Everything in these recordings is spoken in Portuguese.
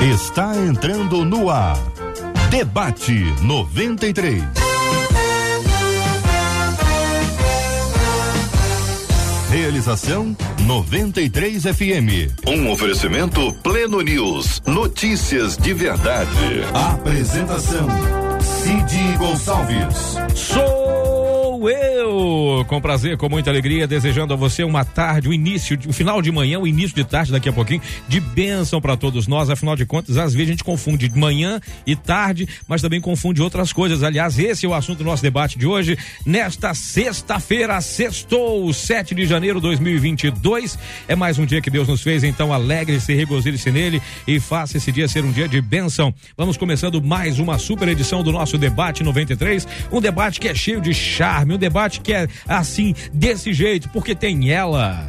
Está entrando no ar. Debate 93. Realização 93 FM. Um oferecimento Pleno News. Notícias de verdade. Apresentação Cid Gonçalves. Sou eu, com prazer, com muita alegria, desejando a você uma tarde, o um início, o um final de manhã, o um início de tarde daqui a pouquinho, de bênção para todos nós. Afinal de contas, às vezes a gente confunde manhã e tarde, mas também confunde outras coisas. Aliás, esse é o assunto do nosso debate de hoje. Nesta sexta-feira, sextou, 7 de janeiro de 2022. É mais um dia que Deus nos fez, então alegre-se, regozile-se nele e faça esse dia ser um dia de bênção. Vamos começando mais uma super edição do nosso debate 93, um debate que é cheio de charme, um debate que é assim, desse jeito, porque tem ela,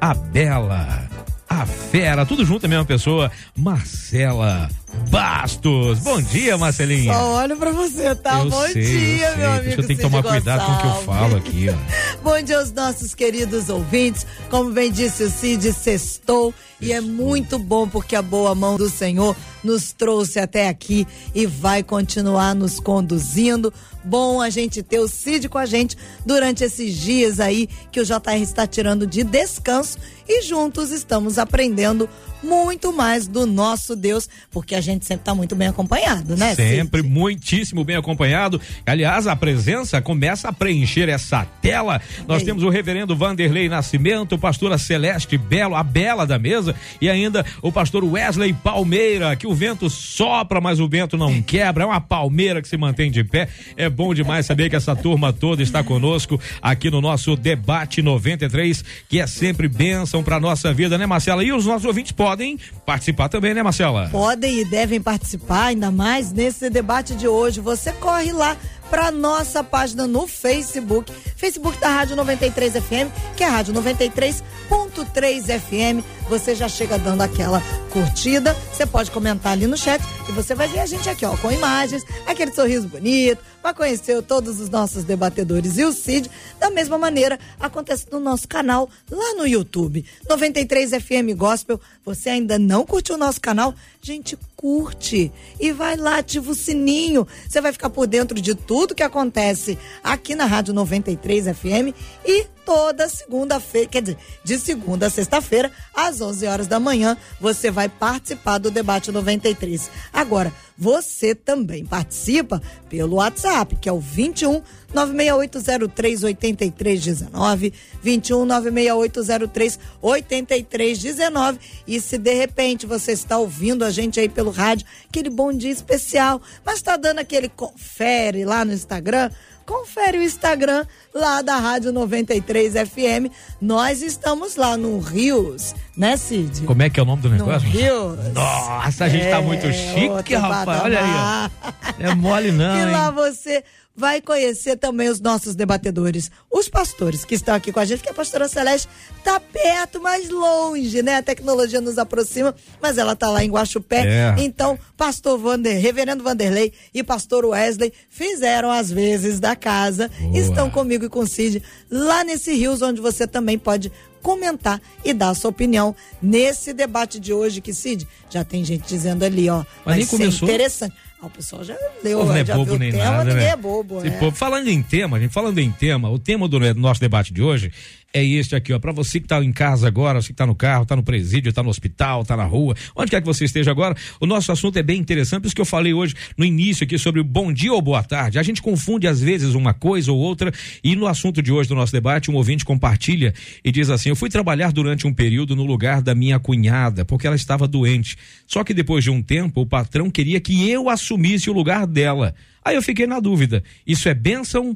a Bela, a Fera, tudo junto a mesma pessoa, Marcela Bastos. Bom dia, Marcelinha. Só olho pra você, tá? Eu Bom sei, dia, eu meu amigo. Eu tenho que tomar cuidado com o que eu falo aqui, ó. Bom dia aos nossos queridos ouvintes. Como bem disse o Cid, sextou. E é muito bom porque a boa mão do Senhor nos trouxe até aqui e vai continuar nos conduzindo. Bom a gente ter o Cid com a gente durante esses dias aí que o JR está tirando de descanso e juntos estamos aprendendo muito mais do nosso Deus, porque a gente sempre está muito bem acompanhado, né? Sempre Cid? muitíssimo bem acompanhado. Aliás, a presença começa a preencher essa tela. Nós Ei. temos o reverendo Vanderlei Nascimento, pastora Celeste Belo, a bela da mesa, e ainda o pastor Wesley Palmeira, que o vento sopra, mas o vento não quebra. É uma palmeira que se mantém de pé. É bom demais saber que essa turma toda está conosco aqui no nosso debate 93, que é sempre bênção para nossa vida, né, Marcela? E os nossos ouvintes podem participar também, né, Marcela? Podem e devem participar, ainda mais nesse debate de hoje. Você corre lá para nossa página no Facebook, Facebook da Rádio 93 FM, que é a Rádio 93.3 FM. Você já chega dando aquela curtida, você pode comentar ali no chat e você vai ver a gente aqui, ó, com imagens, aquele sorriso bonito, vai conhecer todos os nossos debatedores e o Cid. Da mesma maneira, acontece no nosso canal lá no YouTube, 93 FM Gospel. Você ainda não curtiu o nosso canal? Gente, curte e vai lá, ativa o sininho. Você vai ficar por dentro de tudo que acontece aqui na Rádio 93 FM e toda segunda-feira, quer dizer, de segunda a sexta-feira, às 11 horas da manhã, você vai participar do debate 93. Agora, você também participa pelo WhatsApp, que é o 21 96803 8319, 21 96803 8319. E se de repente você está ouvindo a gente aí pelo rádio, aquele bom dia especial, mas está dando aquele confere lá no Instagram, confere o Instagram lá da Rádio 93 FM. Nós estamos lá no Rios, né, Cid? Como é que é o nome do No negócio? Rios. Nossa, a gente tá muito É, chique, rapaz. Olha aí, ó. patamar. Não é mole não, E lá hein? você vai conhecer também os nossos debatedores, os pastores que estão aqui com a gente, que a pastora Celeste tá perto, mas longe, né? A tecnologia nos aproxima, mas ela tá lá em Guaxupé. É. Então, pastor Vander, reverendo Vanderlei e pastor Wesley fizeram as vezes da casa, Boa. estão comigo e com o Cid lá nesse Rios, onde você também pode comentar e dar a sua opinião nesse debate de hoje que Cid já tem gente dizendo ali, ó, Mas vai ser começou. interessante. O pessoal já O leu, povo não é já bobo nem o tema, nada, né? é bobo, é. falando em tema, gente, falando em tema, o tema do nosso debate de hoje é este aqui, ó, para você que tá em casa agora, você que tá no carro, tá no presídio, tá no hospital, tá na rua, onde quer que você esteja agora, o nosso assunto é bem interessante, por isso que eu falei hoje no início aqui sobre o bom dia ou boa tarde. A gente confunde às vezes uma coisa ou outra e no assunto de hoje do nosso debate, um ouvinte compartilha e diz assim: "Eu fui trabalhar durante um período no lugar da minha cunhada, porque ela estava doente. Só que depois de um tempo, o patrão queria que eu assumisse o lugar dela. Aí eu fiquei na dúvida: isso é bênção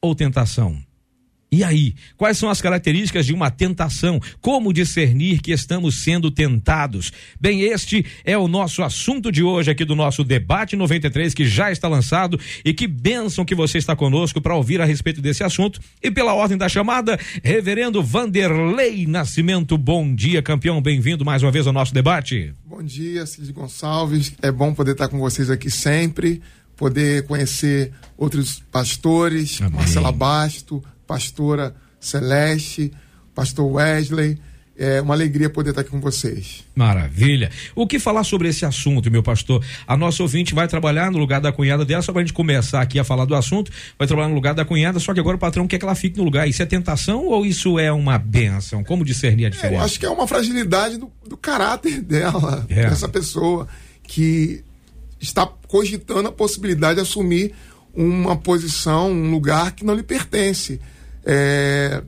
ou tentação? E aí, quais são as características de uma tentação? Como discernir que estamos sendo tentados? Bem, este é o nosso assunto de hoje aqui do nosso debate 93 que já está lançado e que bênção que você está conosco para ouvir a respeito desse assunto. E pela ordem da chamada, Reverendo Vanderlei Nascimento, bom dia, campeão, bem-vindo mais uma vez ao nosso debate. Bom dia, Cid Gonçalves. É bom poder estar com vocês aqui sempre, poder conhecer outros pastores, Amém. Marcela Basto, pastora Celeste, pastor Wesley. É uma alegria poder estar aqui com vocês. Maravilha. O que falar sobre esse assunto, meu pastor? A nossa ouvinte vai trabalhar no lugar da cunhada dela, só para a gente começar aqui a falar do assunto, vai trabalhar no lugar da cunhada, só que agora o patrão quer que ela fique no lugar. Isso é tentação ou isso é uma benção? Como discernir a diferença? É, eu acho que é uma fragilidade do, do caráter dela, é. dessa pessoa, que está cogitando a possibilidade de assumir uma posição, um lugar que não lhe pertence. É,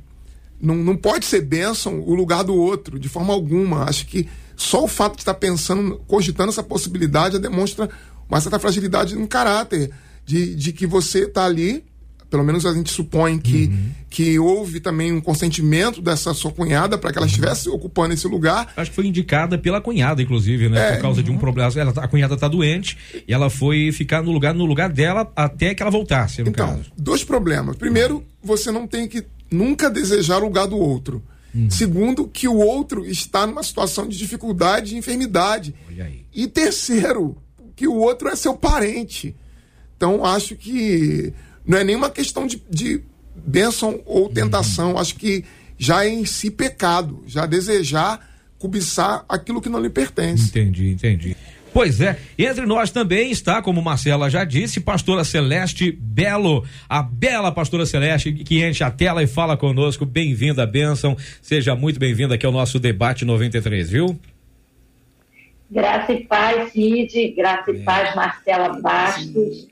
não, não pode ser bênção o lugar do outro, de forma alguma. Acho que só o fato de estar pensando, cogitando essa possibilidade, demonstra uma certa fragilidade no caráter, de, de que você está ali, pelo menos a gente supõe que, uhum. que houve também um consentimento dessa sua cunhada para que ela estivesse ocupando esse lugar. Acho que foi indicada pela cunhada, inclusive, né? É, Por causa uhum. de um uhum. problema. Ela, tá, a cunhada está doente e ela foi ficar no lugar, no lugar dela até que ela voltasse, no então, caso. Dois problemas. Primeiro, você não tem que nunca desejar o lugar do outro. Hum. Segundo, que o outro está numa situação de dificuldade e enfermidade. E terceiro, que o outro é seu parente. Então, acho que não é nenhuma questão de, de bênção ou uhum. tentação. Acho que já é em si pecado, já desejar cobiçar aquilo que não lhe pertence. Entendi, entendi. Pois é, entre nós também está, como Marcela já disse, pastora Celeste Belo, a bela pastora Celeste que enche a tela e fala conosco. Bem-vinda, bênção. Seja muito bem-vinda aqui ao nosso debate 93, viu? Graça e paz, Cid, graça e é. paz, Marcela Bastos,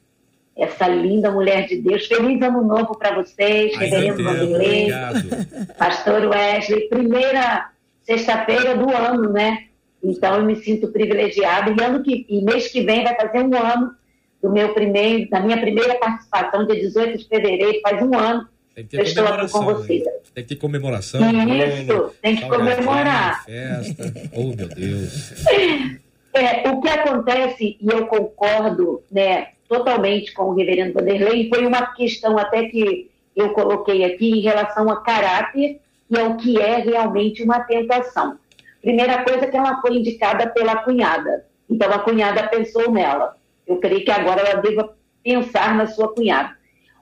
essa linda mulher de Deus. Feliz ano novo para vocês, reverendo Vanderlei, pastor Wesley. Primeira sexta-feira do ano, né? Então eu me sinto privilegiada e ano que e mês que vem vai fazer um ano do meu primeiro, da minha primeira participação, dia 18 de fevereiro, faz um ano tem que ter eu estou aqui com vocês. Tem que ter comemoração. Isso, tem que comemorar. Festa. Oh, meu Deus. É, o que acontece, e eu concordo né, totalmente com o reverendo Vanderlei, foi uma questão até que eu coloquei aqui em relação a caráter e ao que é realmente uma tentação. Primeira coisa que ela foi indicada pela cunhada. Então a cunhada pensou nela. Eu creio que agora ela deva pensar na sua cunhada.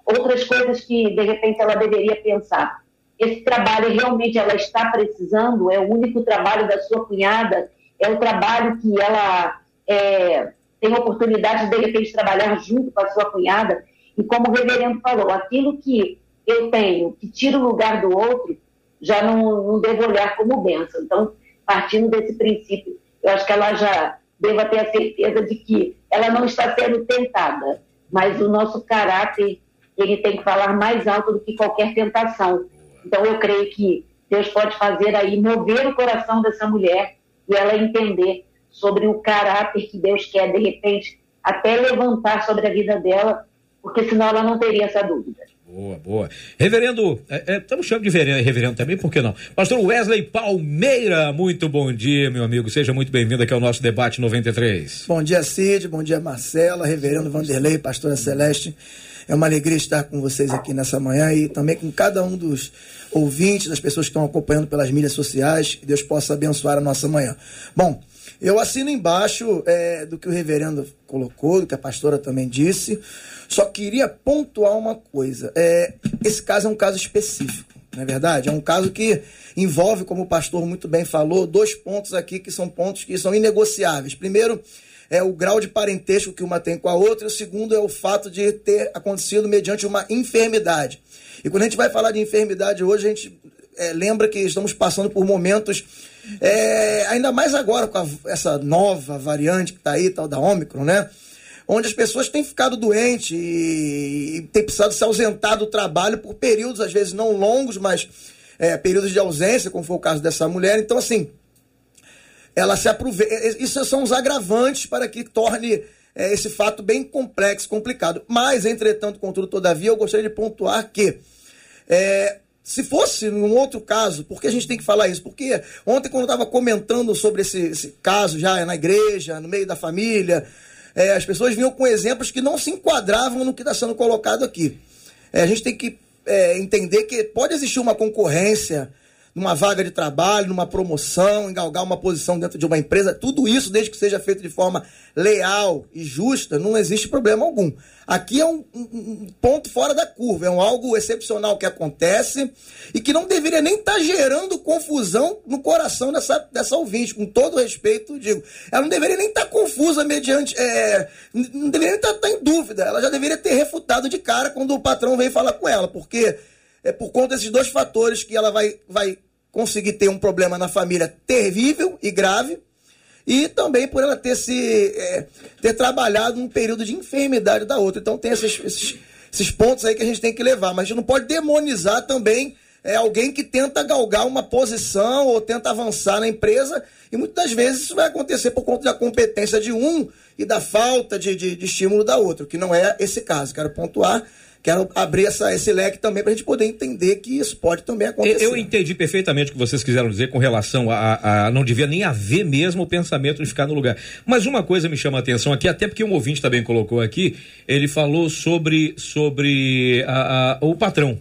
Outras coisas que de repente ela deveria pensar. Esse trabalho realmente ela está precisando? É o único trabalho da sua cunhada? É o trabalho que ela é, tem oportunidade de de repente trabalhar junto com a sua cunhada? E como o reverendo falou, aquilo que eu tenho, que tira o lugar do outro, já não, não devo olhar como benção. Então, partindo desse princípio, eu acho que ela já deva ter a certeza de que ela não está sendo tentada, mas o nosso caráter ele tem que falar mais alto do que qualquer tentação. Então eu creio que Deus pode fazer aí mover o coração dessa mulher e ela entender sobre o caráter que Deus quer de repente até levantar sobre a vida dela, porque senão ela não teria essa dúvida. Boa, boa. Reverendo, é, é, estamos chamando de reverendo também, por que não? Pastor Wesley Palmeira, muito bom dia, meu amigo. Seja muito bem-vindo aqui ao nosso debate 93. Bom dia, Cid. Bom dia, Marcela, Reverendo Vanderlei, Pastora Celeste. É uma alegria estar com vocês aqui nessa manhã e também com cada um dos ouvintes, das pessoas que estão acompanhando pelas mídias sociais. Que Deus possa abençoar a nossa manhã. Bom, eu assino embaixo é, do que o reverendo colocou, do que a pastora também disse. Só queria pontuar uma coisa. É, esse caso é um caso específico, não é verdade? É um caso que envolve, como o pastor muito bem falou, dois pontos aqui que são pontos que são inegociáveis. Primeiro, é o grau de parentesco que uma tem com a outra, e o segundo é o fato de ter acontecido mediante uma enfermidade. E quando a gente vai falar de enfermidade hoje, a gente é, lembra que estamos passando por momentos, é, ainda mais agora com a, essa nova variante que está aí, tal da Ômicron, né? onde as pessoas têm ficado doentes e, e têm precisado se ausentar do trabalho por períodos, às vezes não longos, mas é, períodos de ausência, como foi o caso dessa mulher. Então, assim, ela se aproveita. Isso são os agravantes para que torne é, esse fato bem complexo, complicado. Mas, entretanto, contudo, todavia, eu gostaria de pontuar que. É, se fosse num outro caso, por que a gente tem que falar isso? Porque ontem, quando eu estava comentando sobre esse, esse, caso já na igreja, no meio da família, é, as pessoas vinham com exemplos que não se enquadravam no que está sendo colocado aqui. É, a gente tem que é, entender que pode existir uma concorrência numa vaga de trabalho, numa promoção, engalgar uma posição dentro de uma empresa, tudo isso, desde que seja feito de forma leal e justa, não existe problema algum. Aqui é um, um, ponto fora da curva, é um algo excepcional que acontece e que não deveria nem estar tá gerando confusão no coração dessa, dessa ouvinte, com todo respeito, digo. Ela não deveria nem estar tá confusa mediante. É, não deveria nem estar tá, tá em dúvida. Ela já deveria ter refutado de cara quando o patrão veio falar com ela, porque é por conta desses dois fatores que ela vai, vai conseguir ter um problema na família terrível e grave, e também por ela ter se é, ter trabalhado num período de enfermidade da outra. Então tem esses, esses, esses, pontos aí que a gente tem que levar, mas a gente não pode demonizar também é, alguém que tenta galgar uma posição ou tenta avançar na empresa, e muitas vezes isso vai acontecer por conta da competência de um e da falta de, de, de estímulo da outra, que não é esse caso. Quero pontuar quero abrir essa, esse leque também para a gente poder entender que isso pode também acontecer. Eu entendi perfeitamente o que vocês quiseram dizer com relação a, a, não devia nem haver mesmo o pensamento de ficar no lugar. Mas uma coisa me chama a atenção aqui, até porque um ouvinte também colocou aqui, ele falou sobre, sobre a, a, o patrão.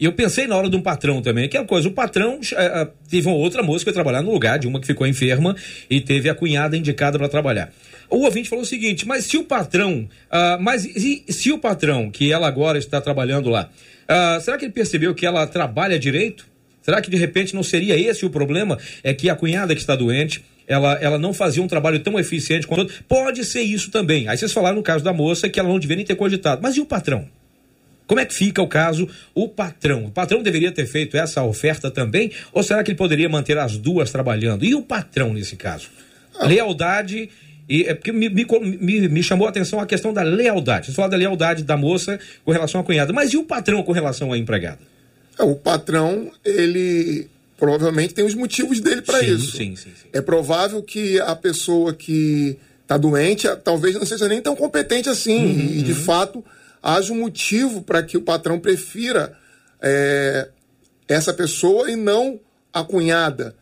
E eu pensei na hora de um patrão também, aquela coisa, o patrão uh, teve uma outra moça que foi trabalhar no lugar de uma que ficou enferma e teve a cunhada indicada para trabalhar. O ouvinte falou o seguinte: mas se o patrão, uh, mas se, se, o patrão, que ela agora está trabalhando lá, uh, será que ele percebeu que ela trabalha direito? Será que de repente não seria esse o problema? É que a cunhada que está doente, ela, ela não fazia um trabalho tão eficiente quanto. Pode ser isso também. Aí vocês falaram no caso da moça que ela não deveria nem ter cogitado. Mas e o patrão? Como é que fica o caso, o patrão? O patrão deveria ter feito essa oferta também? Ou será que ele poderia manter as duas trabalhando? E o patrão nesse caso? Ah. Lealdade e é porque me, me, me, chamou a atenção a questão da lealdade. Você falou da lealdade da moça com relação à cunhada, mas e o patrão com relação à empregada? É, o patrão, ele provavelmente tem os motivos dele para isso. Sim, sim, sim. É provável que a pessoa que está doente talvez não seja nem tão competente assim. Uhum, e, de uhum. fato, haja um motivo para que o patrão prefira é, essa pessoa e não a cunhada.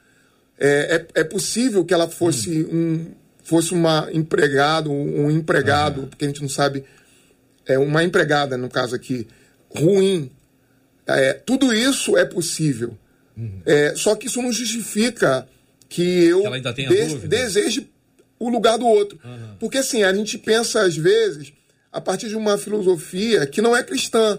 É, é, é possível que ela fosse uhum. um fosse uma empregado, um empregado, uhum. porque a gente não sabe, é uma empregada no caso aqui, ruim. É, tudo isso é possível. Uhum. É, só que isso não justifica que eu que de deseje o lugar do outro. Uhum. Porque assim, a gente pensa às vezes a partir de uma filosofia que não é cristã.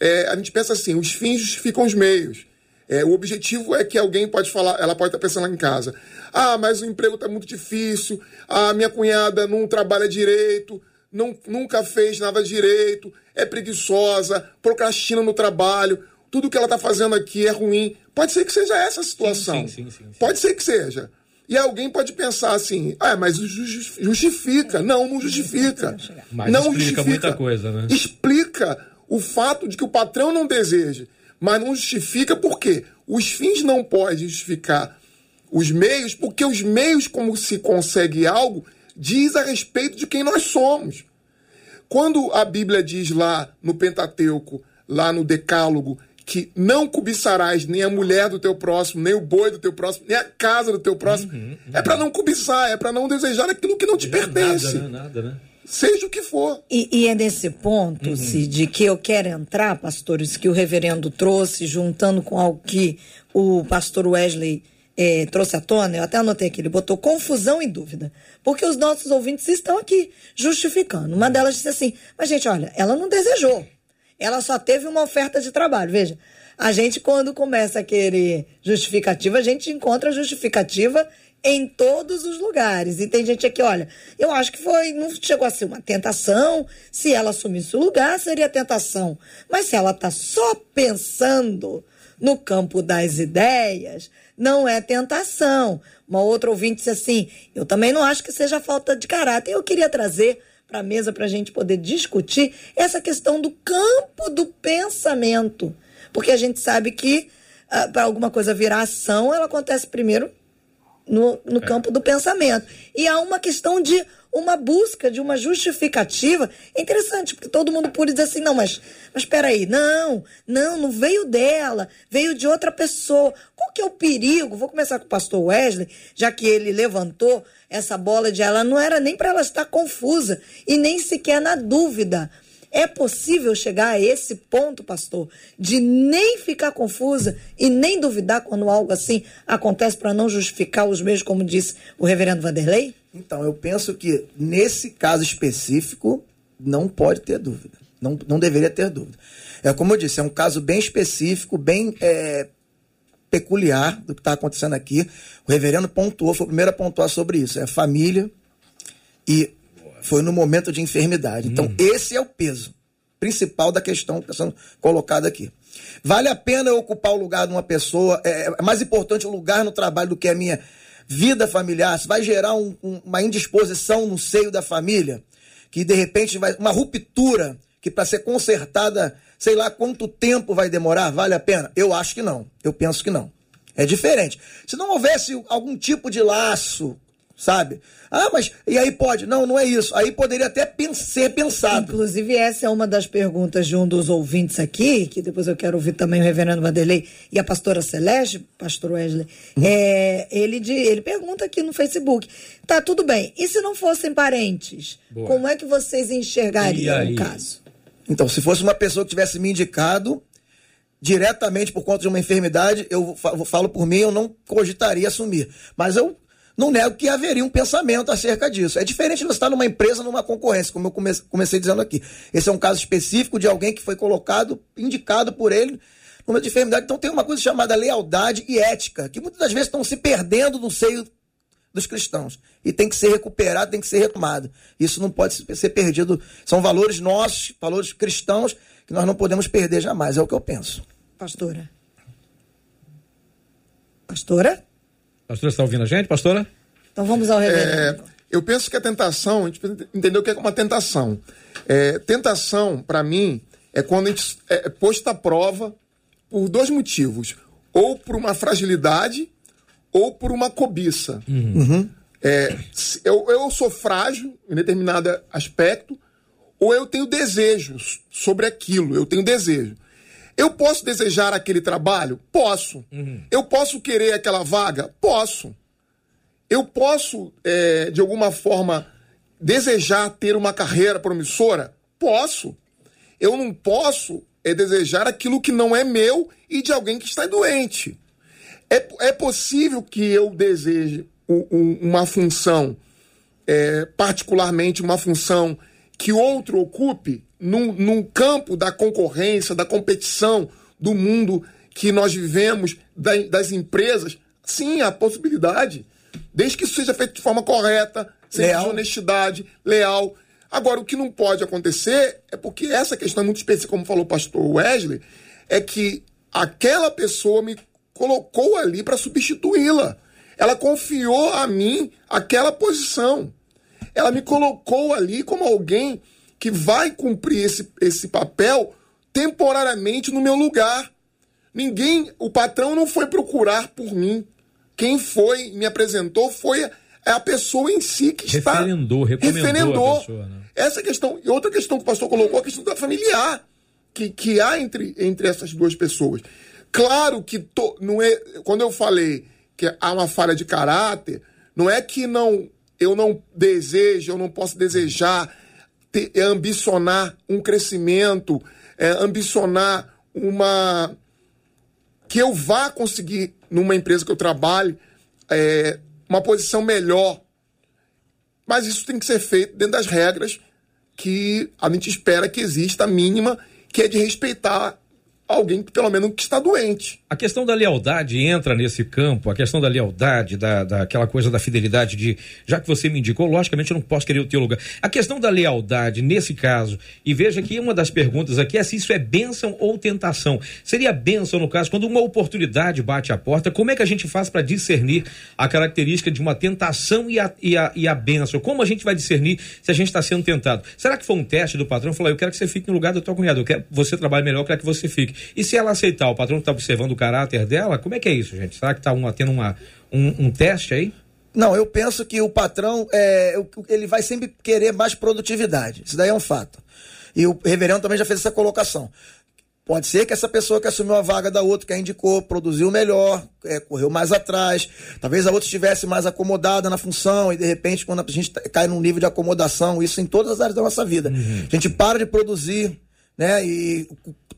É, a gente pensa assim, os fins justificam os meios. É, o objetivo é que alguém pode falar, ela pode estar pensando lá em casa. Ah, mas o emprego está muito difícil. A minha cunhada não trabalha direito, não, nunca fez nada direito, é preguiçosa, procrastina no trabalho. Tudo que ela está fazendo aqui é ruim. Pode ser que seja essa a situação. Sim, sim, sim, pode ser que seja. E alguém pode pensar assim, ah, mas justifica. Não, não justifica. Mas não explica justifica. muita coisa, né? Explica o fato de que o patrão não deseja mas não justifica porque os fins não podem justificar os meios, porque os meios, como se consegue algo, diz a respeito de quem nós somos. Quando a Bíblia diz lá no Pentateuco, lá no Decálogo, que não cobiçarás nem a mulher do teu próximo, nem o boi do teu próximo, nem a casa do teu próximo, uhum, uhum. é para não cobiçar, é para não desejar aquilo que não te pertence. Nada, né? nada, né? Seja o que for. E, e é nesse ponto, uhum. de que eu quero entrar, pastores, que o reverendo trouxe, juntando com algo que o pastor Wesley eh, trouxe à tona, eu até anotei aqui, ele botou confusão e dúvida. Porque os nossos ouvintes estão aqui justificando. Uma delas disse assim: mas, gente, olha, ela não desejou. Ela só teve uma oferta de trabalho. Veja, a gente, quando começa a querer justificativa, a gente encontra justificativa em todos os lugares. E tem gente aqui, olha, eu acho que foi, não chegou a ser uma tentação. Se ela assumisse o lugar, seria tentação. Mas se ela está só pensando no campo das ideias, não é tentação. Uma outra ouvinte disse assim: eu também não acho que seja falta de caráter. Eu queria trazer para a mesa para a gente poder discutir essa questão do campo do pensamento. Porque a gente sabe que uh, ah, para alguma coisa virar ação, ela acontece primeiro no, no é. campo do pensamento. E há uma questão de uma busca de uma justificativa. É interessante, porque todo mundo pode dizer assim, não, mas, mas peraí, não, não, não veio dela, veio de outra pessoa. Qual que é o perigo? Vou começar com o pastor Wesley, já que ele levantou essa bola de ela, não era nem para ela estar confusa e nem sequer na dúvida. É possível chegar a esse ponto, pastor, de nem ficar confusa e nem duvidar quando algo assim acontece para não justificar os meios, como disse o reverendo Vanderlei? Então, eu penso que nesse caso específico não pode ter dúvida. Não, não deveria ter dúvida. É como eu disse, é um caso bem específico, bem é, peculiar do que está acontecendo aqui. O reverendo pontuou, foi o primeiro a pontuar sobre isso. É família e foi no momento de enfermidade. Então, hum. esse é o peso principal da questão que está sendo colocada aqui. Vale a pena eu ocupar o lugar de uma pessoa? É, é mais importante o lugar no trabalho do que a minha vida familiar? Se vai gerar um, um, uma indisposição no seio da família, que de repente vai. uma ruptura que para ser consertada sei lá quanto tempo vai demorar, vale a pena? Eu acho que não. Eu penso que não. É diferente. Se não houvesse algum tipo de laço, sabe? Ah, mas e aí pode? Não, não é isso. Aí poderia até ser pensado. Inclusive, essa é uma das perguntas de um dos ouvintes aqui, que depois eu quero ouvir também o reverendo Vanderlei e a pastora Celeste, pastor Wesley. Hum. É, ele, de, ele pergunta aqui no Facebook: tá tudo bem, e se não fossem parentes? Boa. Como é que vocês enxergariam o caso? Então, se fosse uma pessoa que tivesse me indicado diretamente por conta de uma enfermidade, eu falo por mim, eu não cogitaria assumir. Mas eu não nego que haveria um pensamento acerca disso. É diferente de você estar numa empresa, numa concorrência, como eu comecei dizendo aqui. Esse é um caso específico de alguém que foi colocado, indicado por ele de enfermidade. Então tem uma coisa chamada lealdade e ética, que muitas das vezes estão se perdendo no seio dos cristãos. E tem que ser recuperado, tem que ser retomado. Isso não pode ser perdido. São valores nossos, valores cristãos, que nós não podemos perder jamais. É o que eu penso. Pastora. Pastora? Pastora, está ouvindo a gente, pastora? Então vamos ao reverendo. É, eu penso que a tentação, a gente entendeu o que é uma tentação. É, tentação, para mim, é quando a gente é posta à prova por dois motivos. Ou por uma fragilidade ou por uma cobiça. Uhum. É, eu, eu sou frágil em determinado aspecto, ou eu tenho desejos sobre aquilo, eu tenho desejo. Eu posso desejar aquele trabalho? Posso. Uhum. Eu posso querer aquela vaga? Posso. Eu posso, é, de alguma forma, desejar ter uma carreira promissora? Posso. Eu não posso é desejar aquilo que não é meu e de alguém que está doente. É, é possível que eu deseje um, um, uma função, é, particularmente uma função que outro ocupe num, num campo da concorrência, da competição, do mundo que nós vivemos, da, das empresas. Sim, há possibilidade. Desde que isso seja feito de forma correta, sem honestidade, leal. Agora, o que não pode acontecer é porque essa questão é muito específica, como falou o pastor Wesley, é que aquela pessoa me colocou ali para substituí-la. Ela confiou a mim aquela posição. Ela me colocou ali como alguém que vai cumprir esse, esse papel temporariamente no meu lugar. Ninguém, o patrão não foi procurar por mim. Quem foi me apresentou foi a, pessoa em si que está. Referendou, recomendou referendou. a pessoa. Né? Essa questão. E outra questão que o pastor colocou, a questão da familiar que, que há entre, entre essas duas pessoas. Claro que to, não é. Quando eu falei que há uma falha de caráter, não é que não eu não desejo, eu não posso desejar ter, é ambicionar um crescimento, é, ambicionar uma que eu vá conseguir numa empresa que eu trabalhe é, uma posição melhor. Mas isso tem que ser feito dentro das regras que a gente espera que exista a mínima, que é de respeitar alguém pelo menos que está doente. A questão da lealdade entra nesse campo, a questão da lealdade, da, daquela coisa da fidelidade de, já que você me indicou, logicamente eu não posso querer o teu lugar. A questão da lealdade nesse caso, e veja que uma das perguntas aqui é se isso é bênção ou tentação. Seria bênção no caso quando uma oportunidade bate a porta, como é que a gente faz para discernir a característica de uma tentação e a, e a, e a bênção? Como a gente vai discernir se a gente está sendo tentado? Será que foi um teste do patrão? Falou, eu quero que você fique no lugar do teu cunhado, eu quero, você trabalhe melhor, eu quero que você fique. E se ela aceitar, o patrão está observando caráter dela, como é que é isso, gente? Será que está uma, tendo uma, um, um teste aí? Não, eu penso que o patrão é, ele vai sempre querer mais produtividade. Isso daí é um fato. E o reverendo também já fez essa colocação. Pode ser que essa pessoa que assumiu a vaga da outra, que a indicou, produziu melhor, é, correu mais atrás. Talvez a outra estivesse mais acomodada na função e, de repente, quando a gente cai num nível de acomodação, isso em todas as áreas da nossa vida. Uhum. A gente para de produzir, né? E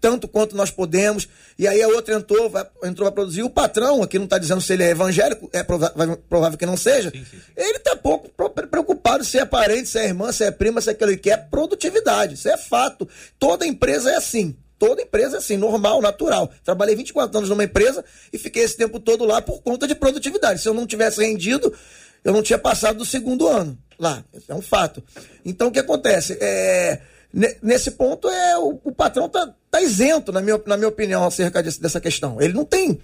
tanto quanto nós podemos. E aí a outra entrou, vai, entrou vai produzir. O patrão, aqui não está dizendo se ele é evangélico, é provável, provável que não seja. Sim, sim, sim. Ele está pouco preocupado se é parente, se é irmã, se é prima, se é aquilo que quer. Produtividade, isso é fato. Toda empresa é assim. Toda empresa é assim, normal, natural. Trabalhei 24 anos numa empresa e fiquei esse tempo todo lá por conta de produtividade. Se eu não tivesse rendido, eu não tinha passado do segundo ano lá. Isso é um fato. Então o que acontece? É, nesse ponto, é, o, o patrão está tá isento, na minha, na minha opinião, acerca desse, dessa questão. Ele não tem.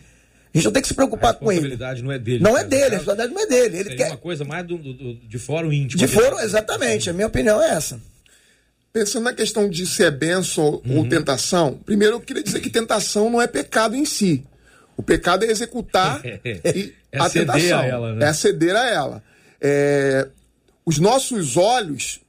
A gente não tem que se preocupar com ele. A responsabilidade não é dele. Não é dele, a responsabilidade não é dele. Ele quer uma coisa mais do, do, de fórum íntimo. De fórum, exatamente. A minha opinião é essa. Pensando na questão de se é benção uhum. ou tentação, primeiro eu queria dizer que tentação não é pecado em si. O pecado é executar e é a tentação. A ela, né? É ceder a ela. É, os nossos olhos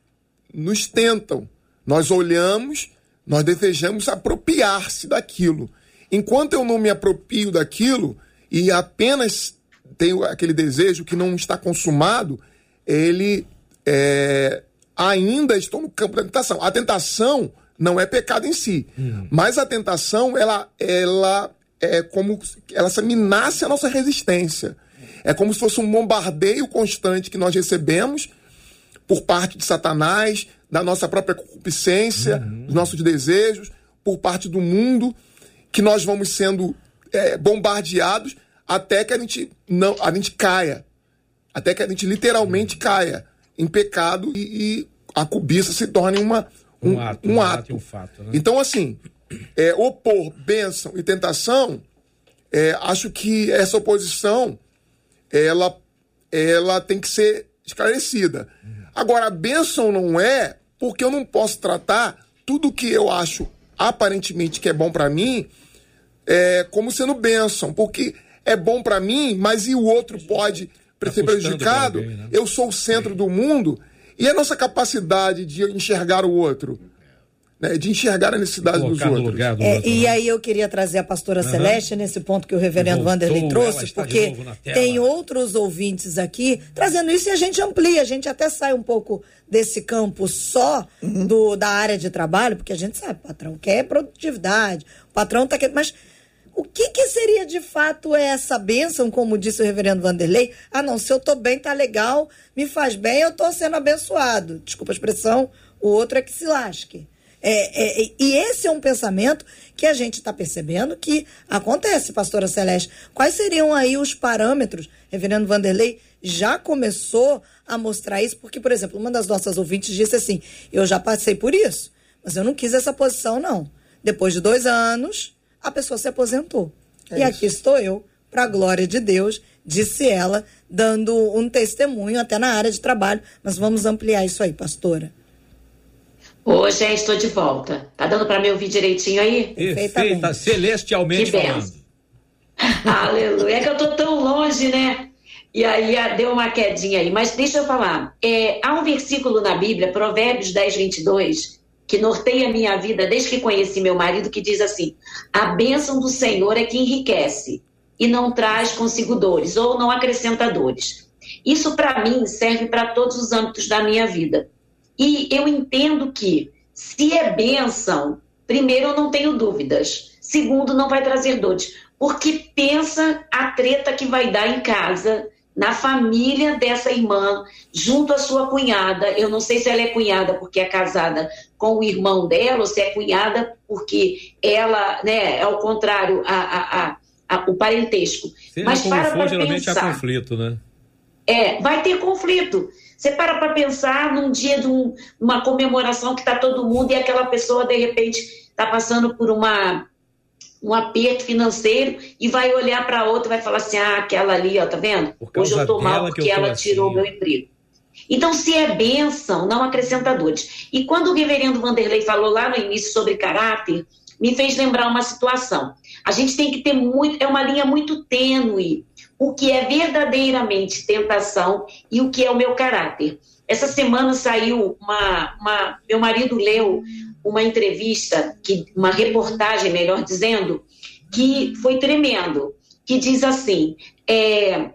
nos tentam. Nós olhamos, nós desejamos apropriar-se daquilo. Enquanto eu não me apropio daquilo e apenas tenho aquele desejo que não está consumado, ele é, ainda estou no campo da tentação. A tentação não é pecado em si, uhum. mas a tentação ela ela é como ela minasse a nossa resistência. É como se fosse um bombardeio constante que nós recebemos por parte de Satanás, da nossa própria concupiscência, uhum. dos nossos desejos, por parte do mundo, que nós vamos sendo é, bombardeados até que a gente não a gente caia, até que a gente literalmente uhum. caia em pecado e, e a cobiça se torne uma, um, um ato. Um ato. Um fato, né? Então, assim, é, opor bênção e tentação, é, acho que essa oposição ela, ela tem que ser esclarecida. Uhum. Agora, a bênção não é porque eu não posso tratar tudo que eu acho aparentemente que é bom para mim é, como sendo bênção, porque é bom para mim, mas e o outro pode tá ser prejudicado? Alguém, né? Eu sou o centro do mundo e a nossa capacidade de enxergar o outro? Né, de enxergar a necessidade dos outros. Lugar do é, outro e né? aí eu queria trazer a pastora uhum. Celeste nesse ponto que o reverendo Voltou, Vanderlei trouxe, porque tem outros ouvintes aqui trazendo isso e a gente amplia, a gente até sai um pouco desse campo só uhum. do, da área de trabalho, porque a gente sabe, o patrão quer produtividade, o patrão está querendo, mas o que, que seria de fato essa bênção, como disse o reverendo Vanderlei? Ah, não, se eu estou bem, tá legal, me faz bem, eu estou sendo abençoado. Desculpa a expressão, o outro é que se lasque. É, é, e esse é um pensamento que a gente está percebendo que acontece, pastora Celeste. Quais seriam aí os parâmetros? Reverendo Vanderlei já começou a mostrar isso, porque, por exemplo, uma das nossas ouvintes disse assim: Eu já passei por isso, mas eu não quis essa posição, não. Depois de dois anos, a pessoa se aposentou. É e isso. aqui estou eu, para a glória de Deus, disse ela, dando um testemunho até na área de trabalho. Mas vamos ampliar isso aí, pastora. Hoje é, estou de volta. Tá dando para me ouvir direitinho aí? Perfeita, celestialmente que falando. Aleluia. É que eu tô tão longe, né? E aí deu uma quedinha aí. Mas deixa eu falar. É, há um versículo na Bíblia, Provérbios 10, 22, que norteia a minha vida desde que conheci meu marido, que diz assim: a bênção do Senhor é que enriquece e não traz consigo dores ou não acrescenta dores. Isso para mim serve para todos os âmbitos da minha vida. E eu entendo que se é bênção, primeiro eu não tenho dúvidas, segundo não vai trazer dores, porque pensa a treta que vai dar em casa na família dessa irmã, junto à sua cunhada. Eu não sei se ela é cunhada porque é casada com o irmão dela, ou se é cunhada porque ela, né, é ao contrário, a, a, a, o parentesco. Seja Mas para for, geralmente pensar, há conflito, né? É, vai ter conflito. Você para para pensar num dia de um, uma comemoração que está todo mundo e aquela pessoa, de repente, está passando por uma um aperto financeiro e vai olhar para outra e vai falar assim: ah, aquela ali, ó, tá vendo? Hoje eu tô mal porque ela assim. tirou meu emprego. Então, se é bênção, não acrescenta dores. E quando o reverendo Vanderlei falou lá no início sobre caráter, me fez lembrar uma situação. A gente tem que ter muito, é uma linha muito tênue, o que é verdadeiramente tentação e o que é o meu caráter. essa semana saiu uma, uma, meu marido leu uma entrevista, que, uma reportagem, melhor dizendo, que foi tremendo, que diz assim: é,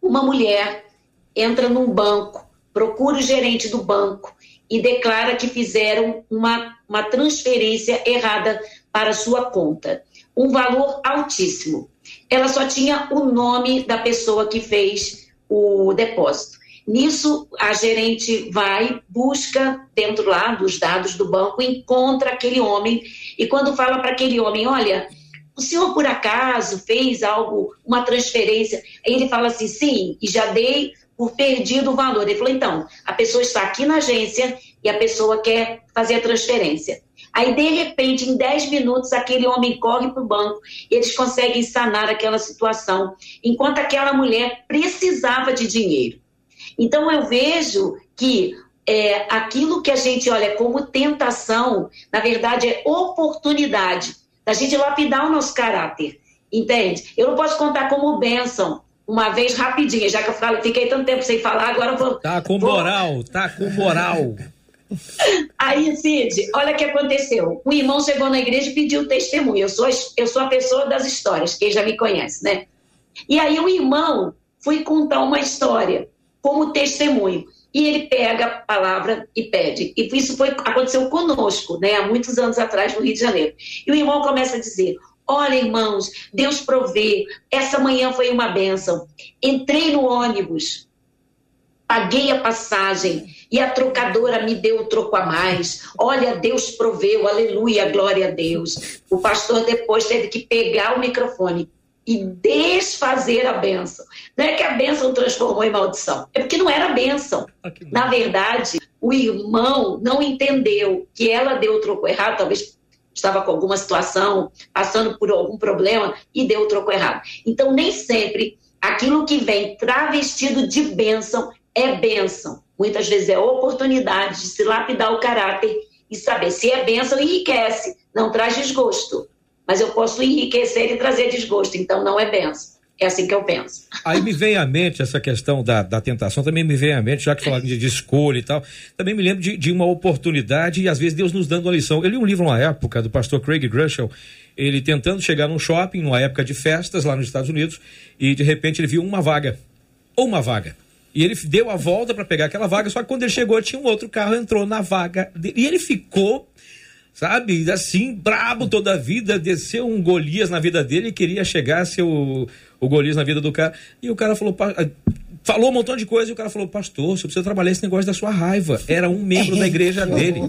uma mulher entra num banco, procura o gerente do banco e declara que fizeram uma, uma transferência errada para sua conta, um valor altíssimo. Ela só tinha o nome da pessoa que fez o depósito. Nisso, a gerente vai, busca dentro lá dos dados do banco, encontra aquele homem e quando fala para aquele homem, olha, o senhor por acaso fez algo, uma transferência? Ele fala assim, sim, e já dei por perdido o valor. Ele falou, então, a pessoa está aqui na agência e a pessoa quer fazer a transferência. Aí, de repente, em 10 minutos, aquele homem corre para o banco e eles conseguem sanar aquela situação, enquanto aquela mulher precisava de dinheiro. Então eu vejo que é, aquilo que a gente olha como tentação, na verdade é oportunidade da gente lapidar o nosso caráter, entende? Eu não posso contar como bênção, uma vez rapidinho, já que eu fiquei tanto tempo sem falar, agora eu vou. Tá com vou... moral, tá com moral. Aí, Cid, olha o que aconteceu. Um irmão chegou na igreja e pediu testemunho. Eu sou, eu sou a pessoa das histórias, quem já me conhece, né? E aí o irmão foi contar uma história como testemunho. E ele pega a palavra e pede. E isso foi, aconteceu conosco, né, há muitos anos atrás, no Rio de Janeiro. E o irmão começa a dizer: Olha, irmãos, Deus provê. Essa manhã foi uma bênção. Entrei no ônibus, paguei a passagem e a trocadora me deu o troco a mais. Olha, Deus proveu, aleluia, glória a Deus. O pastor depois teve que pegar o microfone e desfazer a bênção. Não é que a bênção transformou em maldição, é porque não era bênção. Ah, Na verdade, o irmão não entendeu que ela deu o troco errado, talvez estava com alguma situação, passando por algum problema e deu o troco errado. Então, nem sempre aquilo que vem travestido de bênção é bênção. Muitas vezes é oportunidade de se lapidar o caráter e saber se é bênção, enriquece, não traz desgosto mas eu posso enriquecer e trazer desgosto, então não é benção. É assim que eu penso. Aí me vem à mente essa questão da, da tentação, também me vem à mente, já que falaram de, de escolha e tal, também me lembro de, de, uma oportunidade e às vezes Deus nos dando uma lição. Eu li um livro uma época do pastor Craig Grushel, ele tentando chegar num shopping, numa época de festas lá nos Estados Unidos, e de repente ele viu uma vaga, ou uma vaga. E ele deu a volta para pegar aquela vaga, só que quando ele chegou tinha um outro carro, entrou na vaga dele, e ele ficou sabe? Assim, brabo toda a vida, desceu um Golias na vida dele e queria chegar a ser o, o Golias na vida do cara. E o cara falou, falou um montão de coisa e o cara falou, pastor, você precisa trabalhar esse negócio da sua raiva. Era um membro da igreja dele.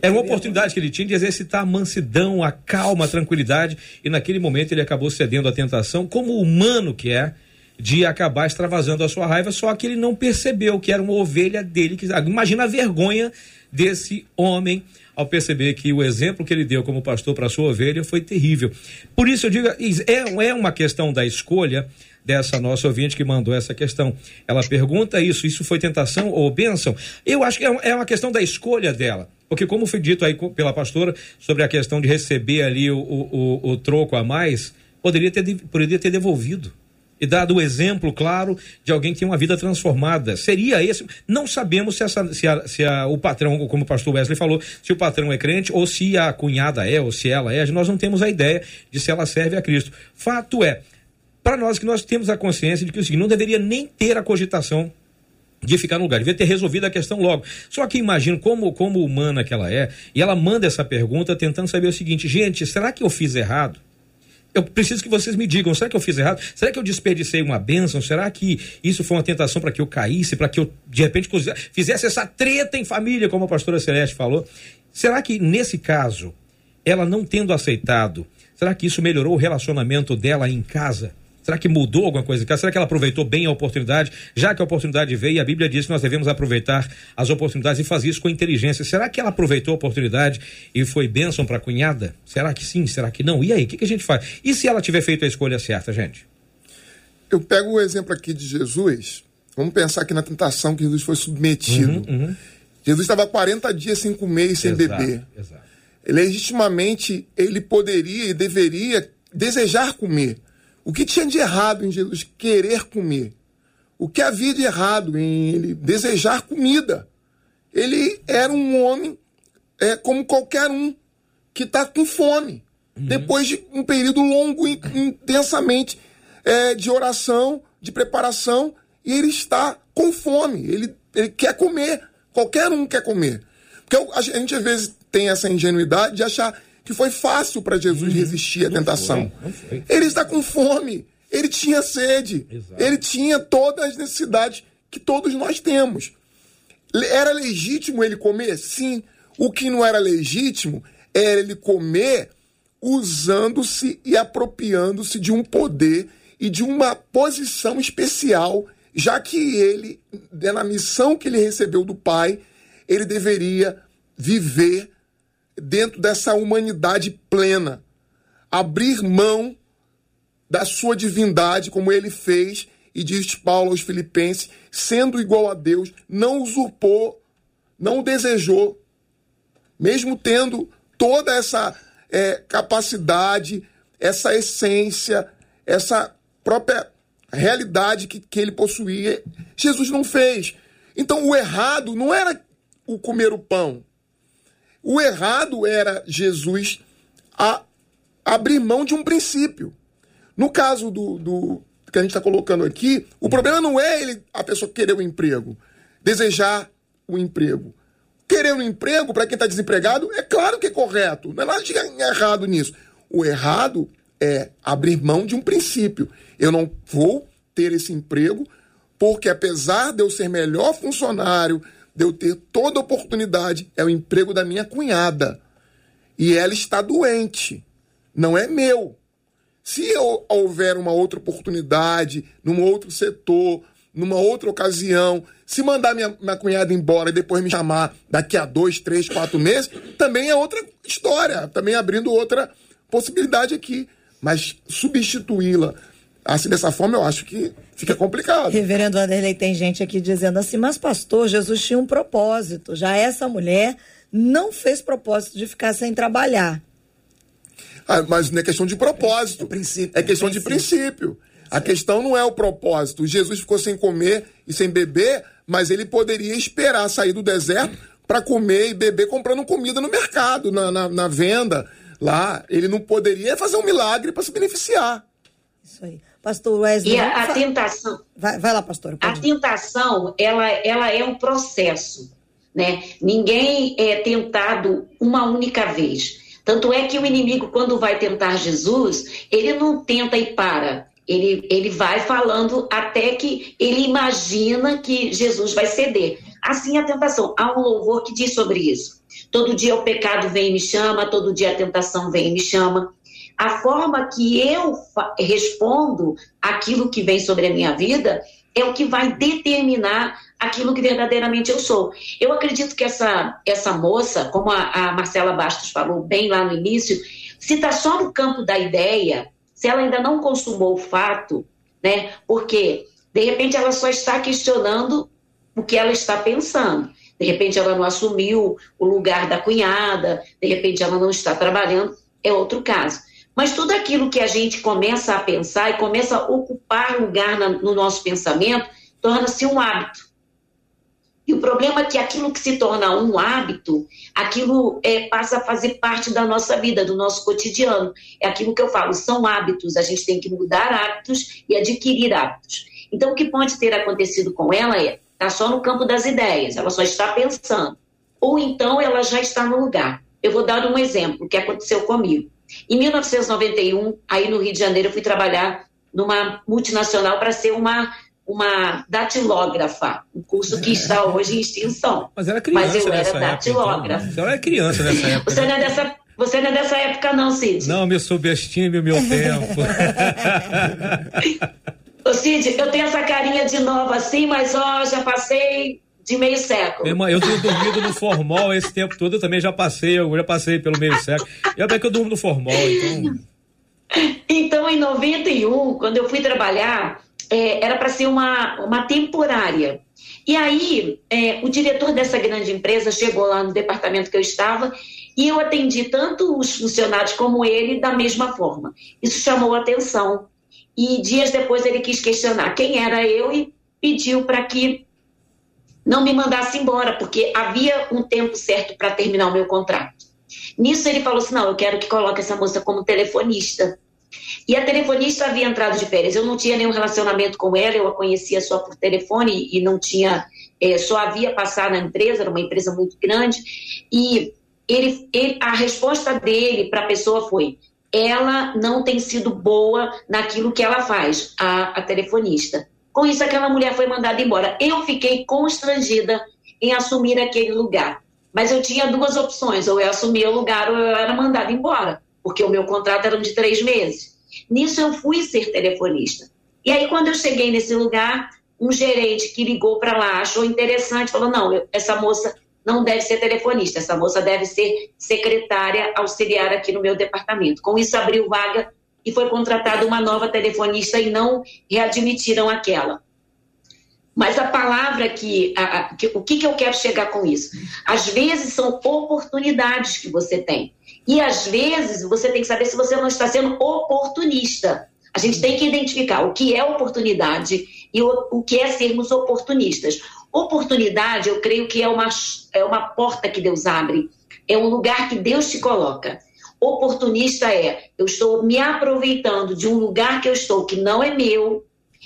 Era uma oportunidade que ele tinha de exercitar a mansidão, a calma, a tranquilidade. E naquele momento ele acabou cedendo à tentação, como humano que é, de acabar extravasando a sua raiva, só que ele não percebeu que era uma ovelha dele. Que, imagina a vergonha desse homem ao perceber que o exemplo que ele deu como pastor para sua ovelha foi terrível. Por isso eu digo, é, é uma questão da escolha dessa nossa ouvinte que mandou essa questão. Ela pergunta isso, isso foi tentação ou bênção? Eu acho que é, é uma questão da escolha dela. Porque como foi dito aí pela pastora sobre a questão de receber ali o, o, o troco a mais, poderia ter, poderia ter devolvido e dado o exemplo claro de alguém que tem uma vida transformada. Seria esse? Não sabemos se, essa, se, a, se a, o patrão, como o pastor Wesley falou, se o patrão é crente ou se a cunhada é ou se ela é. Nós não temos a ideia de se ela serve a Cristo. Fato é, para nós que nós temos a consciência de que o seguinte, não deveria nem ter a cogitação de ficar no lugar, devia ter resolvido a questão logo. Só que imagino como, como humana que ela é, e ela manda essa pergunta tentando saber o seguinte: gente, será que eu fiz errado? Eu preciso que vocês me digam, será que eu fiz errado? Será que eu desperdicei uma bênção? Será que isso foi uma tentação para que eu caísse, para que eu, de repente, fizesse essa treta em família, como a pastora Celeste falou? Será que, nesse caso, ela não tendo aceitado, será que isso melhorou o relacionamento dela em casa? Será que mudou alguma coisa? Será que ela aproveitou bem a oportunidade? Já que a oportunidade veio, e a Bíblia diz que nós devemos aproveitar as oportunidades e fazer isso com inteligência. Será que ela aproveitou a oportunidade e foi bênção para a cunhada? Será que sim? Será que não? E aí, o que, que a gente faz? E se ela tiver feito a escolha certa, gente? Eu pego o exemplo aqui de Jesus. Vamos pensar aqui na tentação que Jesus foi submetido. Uhum, uhum. Jesus estava 40 dias sem comer e sem exato, beber. Exato. Legitimamente, ele poderia e deveria desejar comer o que tinha de errado em Jesus querer comer? O que havia de errado em ele desejar comida? Ele era um homem é, como qualquer um que está com fome. Uhum. Depois de um período longo, intensamente é, de oração, de preparação, e ele está com fome. Ele, ele quer comer. Qualquer um quer comer. Porque a gente às vezes tem essa ingenuidade de achar que foi fácil para Jesus resistir à tentação. Ele está com fome. Ele tinha sede. Ele tinha todas as necessidades que todos nós temos. Era legítimo ele comer? Sim. O que não era legítimo era ele comer usando-se e apropriando-se de um poder e de uma posição especial, já que ele, na missão que ele recebeu do Pai, ele deveria viver dentro dessa humanidade plena, abrir mão da sua divindade, como ele fez, e diz Paulo aos Filipenses, sendo igual a Deus, não usurpou, não desejou, mesmo tendo toda essa é, capacidade, essa essência, essa própria realidade que, que ele possuía, Jesus não fez. Então o errado não era o comer o pão. O errado era Jesus a abrir mão de um princípio. No caso do, do que a gente está colocando aqui, o problema não é ele, a pessoa querer o emprego, desejar o emprego. Querer um emprego para quem está desempregado é claro que é correto, não é nada de errado nisso. O errado é abrir mão de um princípio. Eu não vou ter esse emprego porque, apesar de eu ser melhor funcionário, de eu ter toda oportunidade, é o emprego da minha cunhada. E ela está doente. Não é meu. Se eu, houver uma outra oportunidade, num outro setor, numa outra ocasião, se mandar minha, minha cunhada embora e depois me chamar daqui a dois, três, quatro meses, também é outra história. Também abrindo outra possibilidade aqui. Mas substituí-la assim dessa forma, eu acho que fica complicado. Reverendo Anderley, tem gente aqui dizendo assim, mas pastor, Jesus tinha um propósito. Já essa mulher não fez propósito de ficar sem trabalhar. Ah, mas não é questão de propósito. É, é questão princípio. de princípio. A questão não é o propósito. Jesus ficou sem comer e sem beber, mas ele poderia esperar sair do deserto para comer e beber comprando comida no mercado, na, na, na venda lá. Ele não poderia fazer um milagre para se beneficiar. Isso aí. Pastor Wesley. E a, a tentação. Vai, vai lá, pastor. A tentação, ela, ela é um processo. Né? Ninguém é tentado uma única vez. Tanto é que o inimigo, quando vai tentar Jesus, ele não tenta e para. Ele, ele vai falando até que ele imagina que Jesus vai ceder. Assim a tentação. Há um louvor que diz sobre isso. Todo dia o pecado vem e me chama, todo dia a tentação vem e me chama a forma que eu respondo aquilo que vem sobre a minha vida é o que vai determinar aquilo que verdadeiramente eu sou. Eu acredito que essa, essa moça, como a, a Marcela Bastos falou bem lá no início, se está só no campo da ideia, se ela ainda não consumou o fato, né? Porque de repente ela só está questionando o que ela está pensando. De repente ela não assumiu o lugar da cunhada, de repente ela não está trabalhando, é outro caso. Mas tudo aquilo que a gente começa a pensar e começa a ocupar lugar no nosso pensamento torna-se um hábito. E o problema é que aquilo que se torna um hábito, aquilo é, passa a fazer parte da nossa vida, do nosso cotidiano. É aquilo que eu falo, são hábitos, a gente tem que mudar hábitos e adquirir hábitos. Então, o que pode ter acontecido com ela é, está só no campo das ideias, ela só está pensando. Ou então ela já está no lugar. Eu vou dar um exemplo que aconteceu comigo. Em 1991, aí no Rio de Janeiro, eu fui trabalhar numa multinacional para ser uma uma datilógrafa, um curso que está hoje em extinção. Mas era criança Mas eu era datilógrafa. Então, Você era criança nessa época. Você não é né? dessa, você não é dessa época não, Cid? Não, me subestime o meu tempo. Ô Cid, eu tenho essa carinha de nova assim, mas ó, já passei de meio século. Irmã, eu tenho dormido no formal esse tempo todo, eu também já passei, eu já passei pelo meio século. E até que eu durmo no formal, então. Então, em 91, quando eu fui trabalhar, é, era para ser uma, uma temporária. E aí, é, o diretor dessa grande empresa chegou lá no departamento que eu estava e eu atendi tanto os funcionários como ele da mesma forma. Isso chamou atenção. E dias depois ele quis questionar quem era eu e pediu para que não me mandasse embora, porque havia um tempo certo para terminar o meu contrato. Nisso ele falou assim: não, eu quero que coloque essa moça como telefonista. E a telefonista havia entrado de férias. Eu não tinha nenhum relacionamento com ela, eu a conhecia só por telefone e não tinha, é, só havia passado na empresa, era uma empresa muito grande. E ele, ele a resposta dele para a pessoa foi: ela não tem sido boa naquilo que ela faz, a, a telefonista. Com isso, aquela mulher foi mandada embora. Eu fiquei constrangida em assumir aquele lugar. Mas eu tinha duas opções: ou eu assumia o lugar ou eu era mandada embora, porque o meu contrato era de três meses. Nisso, eu fui ser telefonista. E aí, quando eu cheguei nesse lugar, um gerente que ligou para lá achou interessante, falou: não, essa moça não deve ser telefonista, essa moça deve ser secretária auxiliar aqui no meu departamento. Com isso, abriu vaga e foi contratada uma nova telefonista e não readmitiram aquela. Mas a palavra que, a, que, o que, que eu quero chegar com isso? Às vezes são oportunidades que você tem. E às vezes você tem que saber se você não está sendo oportunista. A gente tem que identificar o que é oportunidade e o, o que é sermos oportunistas. Oportunidade, eu creio que é uma, é uma porta que Deus abre, é um lugar que Deus te coloca. Oportunista é, eu estou me aproveitando de um lugar que eu estou que não é meu,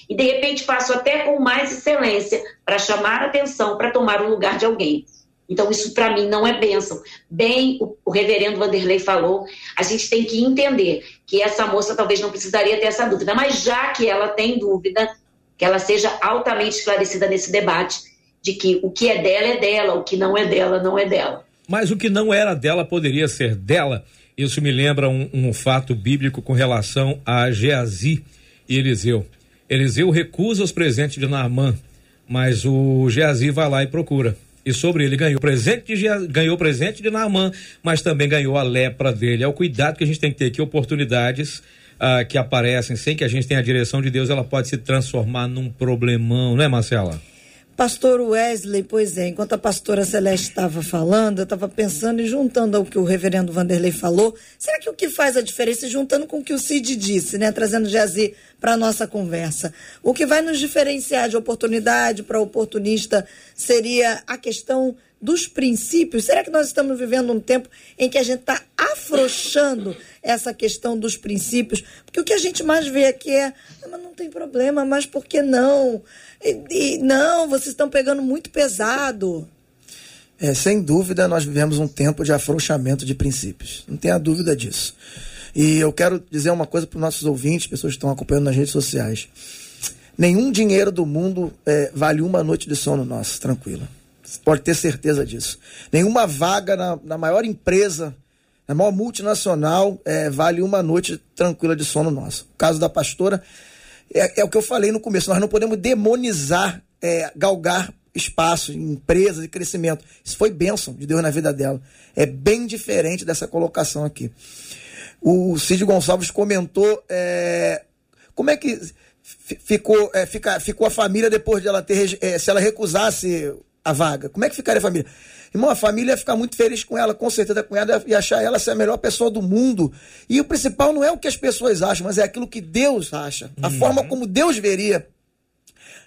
e de repente faço até com mais excelência para chamar atenção, para tomar o lugar de alguém. Então, isso para mim não é bênção. Bem, o, o, reverendo Vanderlei falou, a gente tem que entender que essa moça talvez não precisaria ter essa dúvida, mas já que ela tem dúvida, que ela seja altamente esclarecida nesse debate de que o que é dela é dela, o que não é dela não é dela. Mas o que não era dela poderia ser dela. Isso me lembra um, um fato bíblico com relação a Geazi e Eliseu. Eliseu recusa os presentes de Naamã, mas o Geazi vai lá e procura. E sobre ele ganhou presente de ganhou presente de Naamã, mas também ganhou a lepra dele. É o cuidado que a gente tem que ter, que oportunidades ah, que aparecem sem que a gente tenha a direção de Deus, ela pode se transformar num problemão, não é, Marcela? Pastor Wesley, pois é, enquanto a pastora Celeste estava falando, eu estava pensando e juntando ao que o reverendo Vanderlei falou, será que o que faz a diferença, juntando com o que o Cid disse, né, trazendo Jazi para a nossa conversa, o que vai nos diferenciar de oportunidade para oportunista seria a questão dos princípios? Será que nós estamos vivendo um tempo em que a gente está afrouxando essa questão dos princípios? Porque o que a gente mais vê aqui é, ah, mas não tem problema, mas por que não? E, e, não, vocês estão pegando muito pesado. É, sem dúvida, nós vivemos um tempo de afrouxamento de princípios. Não tenha dúvida disso. E eu quero dizer uma coisa para os nossos ouvintes, pessoas que estão acompanhando nas redes sociais. Nenhum dinheiro do mundo é, vale uma noite de sono nosso, tranquilo. Pode ter certeza disso. Nenhuma vaga na, na maior empresa, na maior multinacional, é, vale uma noite tranquila de sono nosso. O caso da pastora é, é o que eu falei no começo, nós não podemos demonizar, é, galgar espaço, empresas e crescimento. Isso foi bênção de Deus na vida dela. É bem diferente dessa colocação aqui. O Cid Gonçalves comentou é, como é que ficou, é, fica, ficou a família depois de ela ter, é, se ela recusasse a vaga. Como é que ficaria a família? Irmão, a família ia ficar muito feliz com ela, com certeza com ela, e achar ela ser a melhor pessoa do mundo. E o principal não é o que as pessoas acham, mas é aquilo que Deus acha. A uhum. forma como Deus veria.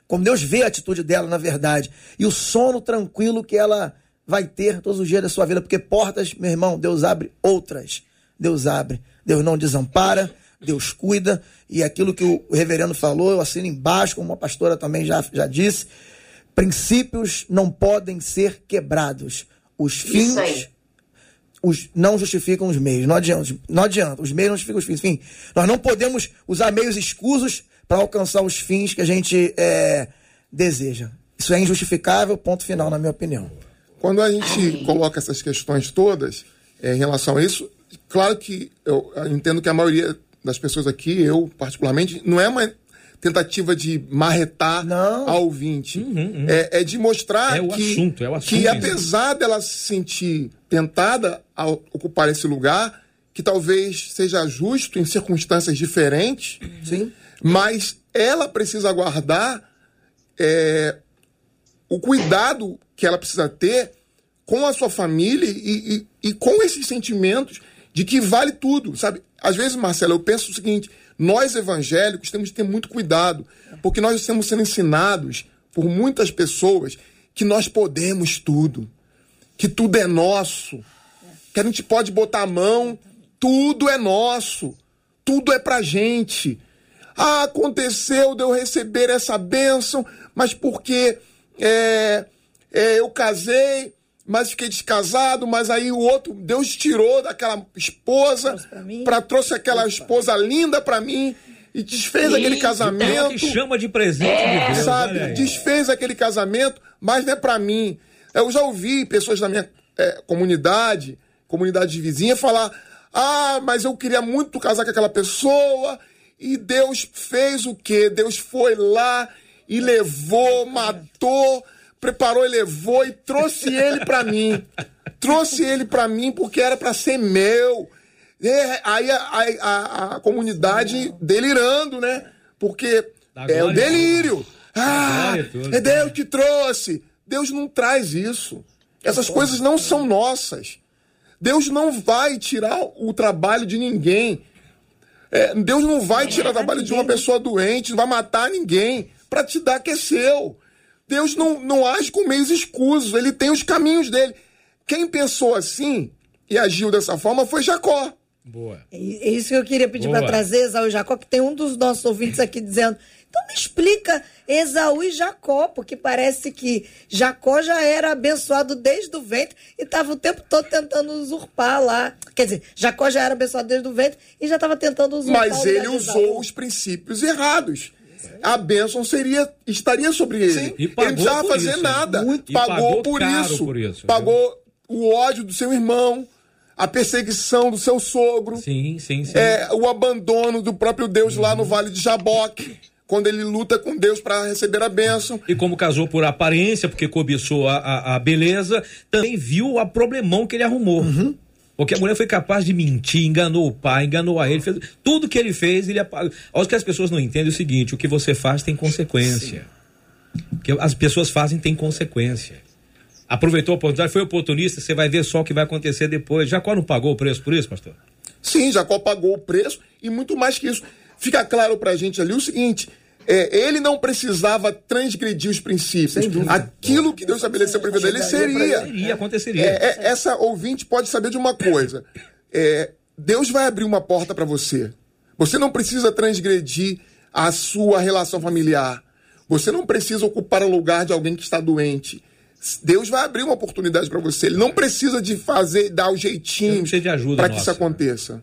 Como Deus vê a atitude dela, na verdade. E o sono tranquilo que ela vai ter todos os dias da sua vida. Porque portas, meu irmão, Deus abre outras. Deus abre. Deus não desampara. Deus cuida. E aquilo que o reverendo falou, eu assino embaixo, como a pastora também já, já disse Princípios não podem ser quebrados. Os fins os, não justificam os meios. Não adianta, não adianta. Os meios não justificam os fins. Enfim, nós não podemos usar meios escusos para alcançar os fins que a gente é, deseja. Isso é injustificável, ponto final, na minha opinião. Quando a gente coloca essas questões todas é, em relação a isso, claro que eu entendo que a maioria das pessoas aqui, eu particularmente, não é uma tentativa de marretar Não. ao ouvinte. Uhum, uhum. É, é, de mostrar é que, assunto, é assunto, que apesar dela se sentir tentada a ocupar esse lugar, que talvez seja justo em circunstâncias diferentes, Sim. mas ela precisa guardar é, o cuidado que ela precisa ter com a sua família e, e, e com esses sentimentos de que vale tudo, sabe? Às vezes, Marcelo, eu penso o seguinte: nós evangélicos temos que ter muito cuidado, porque nós estamos sendo ensinados por muitas pessoas que nós podemos tudo, que tudo é nosso, que a gente pode botar a mão, tudo é nosso, tudo é pra gente. Ah, aconteceu de eu receber essa bênção, mas porque é, é, eu casei, mas fiquei descasado, mas aí o outro, Deus tirou daquela esposa, para trouxe aquela esposa linda para mim e desfez aquele casamento. que chama de presente é, de Deus, sabe? Desfez aquele casamento, mas não é para mim. Eu já ouvi pessoas da minha é, comunidade, comunidade vizinha, falar: ah, mas eu queria muito casar com aquela pessoa e Deus fez o quê? Deus foi lá e levou, matou preparou e levou e trouxe ele para mim. Trouxe ele para mim porque era para ser meu. E aí a, a, a, a, comunidade delirando, né? Porque é o delírio. Ah, é Deus que trouxe. Deus não traz isso. Essas coisas não são nossas. Deus não vai tirar o trabalho de ninguém. É, Deus não vai tirar o trabalho de uma pessoa doente, não vai matar ninguém para te dar que é seu. Deus não, não age com meios escusos, ele tem os caminhos dele. Quem pensou assim e agiu dessa forma foi Jacó. Boa. É, é isso que eu queria pedir para trazer, Esaú e Jacó, que tem um dos nossos ouvintes aqui dizendo. Então me explica Esaú e Jacó, porque parece que Jacó já era abençoado desde o ventre e estava o tempo todo tentando usurpar lá. Quer dizer, Jacó já era abençoado desde o ventre e já estava tentando usurpar. Mas ele usou os princípios errados a bênção seria, estaria sobre ele. Sim. ele não precisava fazer isso, nada. Muito. Pagou, pagou por, isso, por isso. Pagou viu? o ódio do seu irmão, a perseguição do seu sogro. Sim, sim, sim. É, o abandono do próprio Deus uhum. lá no Vale de Jaboque. Quando ele luta com Deus para receber a bênção. E como casou por aparência, porque cobiçou a, a, a beleza, também viu a problemão que ele arrumou. Uhum. Porque a mulher foi capaz de mentir, enganou o pai, enganou a ele, fez tudo que ele fez, ele apagou. O que as pessoas não entendem é o seguinte: o que você faz tem consequência. O que as pessoas fazem tem consequência. Aproveitou a oportunidade, foi oportunista, você vai ver só o que vai acontecer depois. Jacó não pagou o preço por isso, pastor? Sim, Jacó pagou o preço e muito mais que isso. Fica claro pra gente ali o seguinte: é, ele não precisava transgredir os princípios. Aquilo que Deus estabeleceu para a vida dele seria. Seria, aconteceria. É, é, essa ouvinte pode saber de uma coisa. É, Deus vai abrir uma porta para você. Você não precisa transgredir a sua relação familiar. Você não precisa ocupar o lugar de alguém que está doente. Deus vai abrir uma oportunidade para você. Ele não precisa de fazer, dar o jeitinho para que isso aconteça.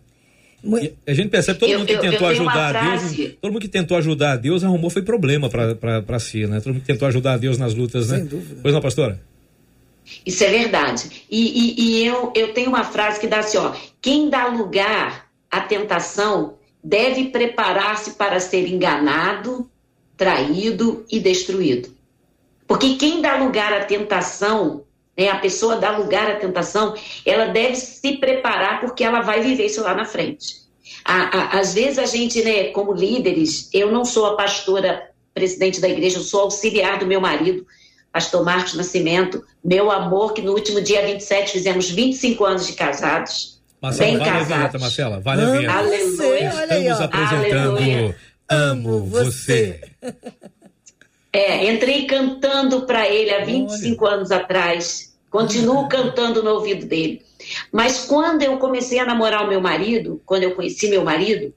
A gente percebe todo eu, mundo que eu, tentou eu ajudar a Deus, todo mundo que tentou ajudar a Deus arrumou foi problema para si, né? Todo mundo que tentou ajudar a Deus nas lutas, né? Sem dúvida. Pois não, pastora? Isso é verdade. E, e, e, eu, eu tenho uma frase que dá assim, ó, quem dá lugar à tentação deve preparar-se para ser enganado, traído e destruído. Porque quem dá lugar à tentação, né, a pessoa dá lugar à tentação, ela deve se preparar porque ela vai viver isso lá na frente. às vezes a gente, né, como líderes, eu não sou a pastora presidente da igreja, eu sou auxiliar do meu marido, pastor Marcos Nascimento, meu amor, que no último dia 27 fizemos 25 anos de casados. Marcela, bem vale casados. a vinheta, Marcela, vale a vinheta. Aleluia. Estamos apresentando Aleluia. Amo Você. É, entrei cantando para ele há 25 Olha. anos atrás. Continuo cantando no ouvido dele. Mas quando eu comecei a namorar o meu marido, quando eu conheci meu marido,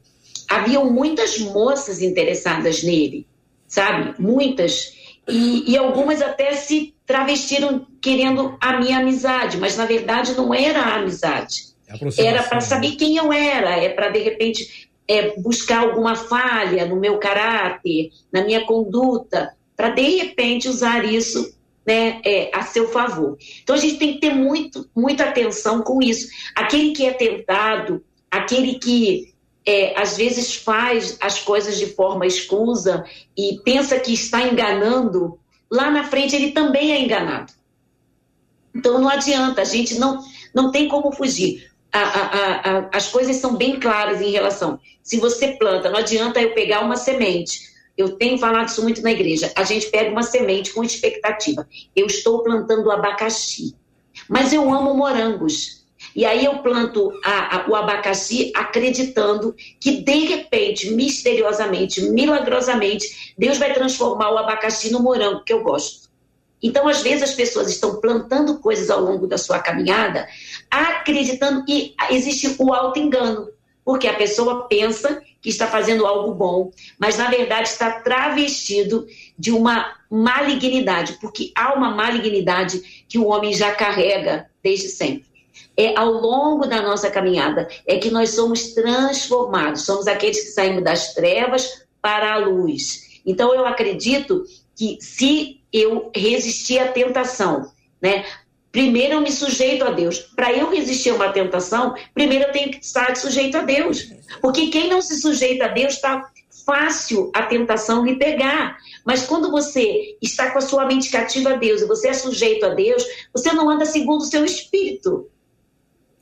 haviam muitas moças interessadas nele, sabe? Muitas. E, e algumas até se travestiram querendo a minha amizade, mas na verdade não era a amizade. É era para saber quem eu era, é para de repente é, buscar alguma falha no meu caráter, na minha conduta, para de repente usar isso né, é, a seu favor. Então a gente tem que ter muito, muita atenção com isso. Aquele que é tentado, aquele que é, às vezes faz as coisas de forma escusa e pensa que está enganando, lá na frente ele também é enganado. Então não adianta, a gente não, não tem como fugir. A, a, a, as coisas são bem claras em relação. Se você planta, não adianta eu pegar uma semente eu tenho falado isso muito na igreja. A gente pega uma semente com expectativa. Eu estou plantando abacaxi, mas eu amo morangos. E aí eu planto a, a, o abacaxi acreditando que de repente, misteriosamente, milagrosamente, Deus vai transformar o abacaxi no morango que eu gosto. Então, às vezes, as pessoas estão plantando coisas ao longo da sua caminhada, acreditando que existe o auto-engano, porque a pessoa pensa que está fazendo algo bom, mas na verdade está travestido de uma malignidade, porque há uma malignidade que o homem já carrega desde sempre é ao longo da nossa caminhada, é que nós somos transformados, somos aqueles que saímos das trevas para a luz. Então eu acredito que se eu resistir à tentação, né? Primeiro eu me sujeito a Deus. Para eu resistir a uma tentação, primeiro eu tenho que estar sujeito a Deus. Porque quem não se sujeita a Deus está fácil a tentação lhe pegar. Mas quando você está com a sua mente cativa a Deus e você é sujeito a Deus, você não anda segundo o seu espírito.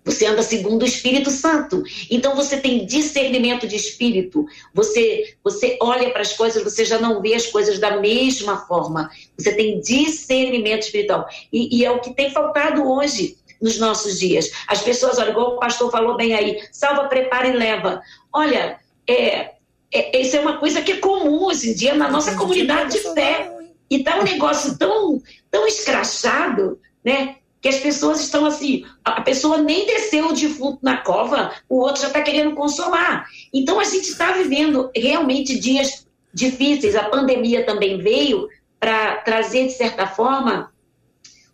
Você anda segundo o Espírito Santo. Então você tem discernimento de espírito. Você você olha para as coisas, você já não vê as coisas da mesma forma. Você tem discernimento espiritual. E, e é o que tem faltado hoje nos nossos dias. As pessoas, olha, igual o pastor falou bem aí, salva, prepara e leva. Olha, é, é, isso é uma coisa que é comum hoje em dia na nossa comunidade de fé. E tá um negócio tão, tão escrachado, né? Que as pessoas estão assim, a pessoa nem desceu o defunto na cova, o outro já está querendo consolar. Então a gente está vivendo realmente dias difíceis. A pandemia também veio para trazer, de certa forma,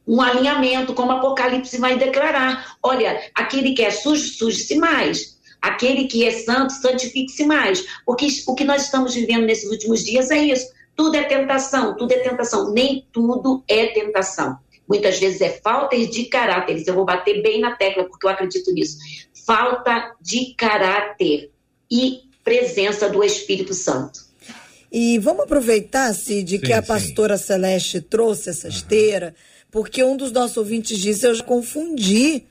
um alinhamento, como o Apocalipse vai declarar. Olha, aquele que é sujo, suje-se mais. Aquele que é santo, santifique-se mais. Porque o que nós estamos vivendo nesses últimos dias é isso. Tudo é tentação, tudo é tentação. Nem tudo é tentação. Muitas vezes é falta de caráter. Eu vou bater bem na tecla porque eu acredito nisso. Falta de caráter e presença do Espírito Santo. E vamos aproveitar, Cid, sim, que a pastora sim. Celeste trouxe essa esteira, porque um dos nossos ouvintes disse: eu já confundi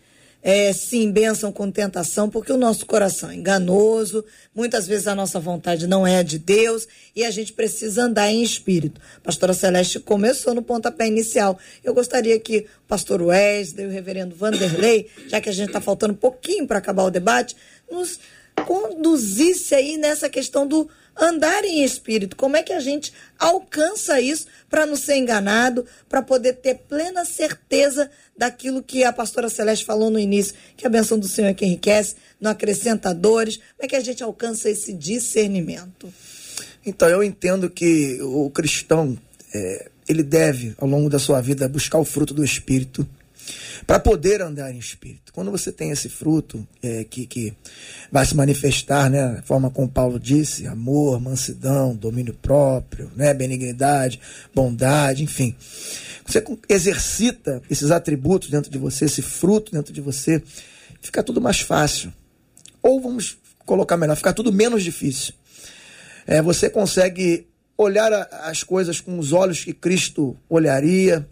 é, sim, bênção com tentação, porque o nosso coração é enganoso, muitas vezes a nossa vontade não é de Deus e a gente precisa andar em espírito. A pastora Celeste começou no pontapé inicial. Eu gostaria que o pastor Wesley, o reverendo Vanderlei, já que a gente está faltando um pouquinho para acabar o debate, nos conduzisse aí nessa questão do andar em espírito. Como é que a gente alcança isso para não ser enganado, para poder ter plena certeza daquilo que a pastora Celeste falou no início, que a benção do Senhor é que enriquece, não acrescenta dores. Como é que a gente alcança esse discernimento? Então, eu entendo que o cristão, é, ele deve, ao longo da sua vida, buscar o fruto do Espírito para poder andar em espírito. Quando você tem esse fruto é, que, que vai se manifestar, né, da forma como Paulo disse, amor, mansidão, domínio próprio, né, benignidade, bondade, enfim. Você exercita esses atributos dentro de você, esse fruto dentro de você, fica tudo mais fácil. Ou vamos colocar melhor, fica tudo menos difícil. É, você consegue olhar as coisas com os olhos que Cristo olharia,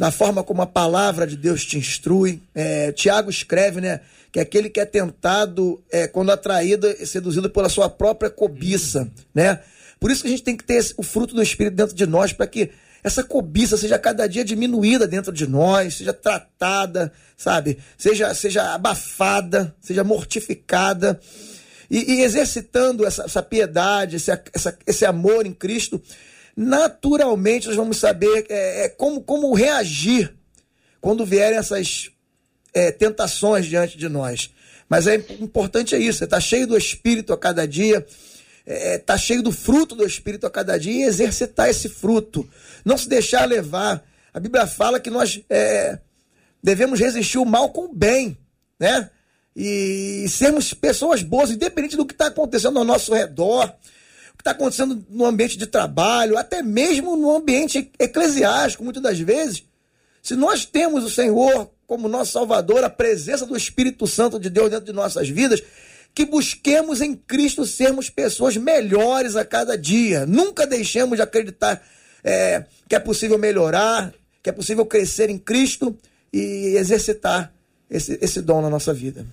na forma como a palavra de Deus te instrui. É, Tiago escreve, né? Que é aquele que é tentado é, quando atraído e seduzido pela sua própria cobiça, né? Por isso que a gente tem que ter esse, o fruto do Espírito dentro de nós, para que essa cobiça seja cada dia diminuída dentro de nós, seja tratada, sabe? Seja, seja abafada, seja mortificada. E, e exercitando essa, essa piedade, esse, essa, esse amor em Cristo, naturalmente nós vamos saber é, é, como, como reagir quando vierem essas é, tentações diante de nós. Mas é importante é isso, está cheio do Espírito a cada dia, está é, cheio do fruto do Espírito a cada dia e exercitar esse fruto. Não se deixar levar. A Bíblia fala que nós é, devemos resistir o mal com o bem, né? E sermos pessoas boas, independente do que está acontecendo ao nosso redor, que está acontecendo no ambiente de trabalho, até mesmo no ambiente eclesiástico, muitas das vezes. Se nós temos o Senhor como nosso Salvador, a presença do Espírito Santo de Deus dentro de nossas vidas, que busquemos em Cristo sermos pessoas melhores a cada dia. Nunca deixemos de acreditar é, que é possível melhorar, que é possível crescer em Cristo e exercitar esse, esse dom na nossa vida.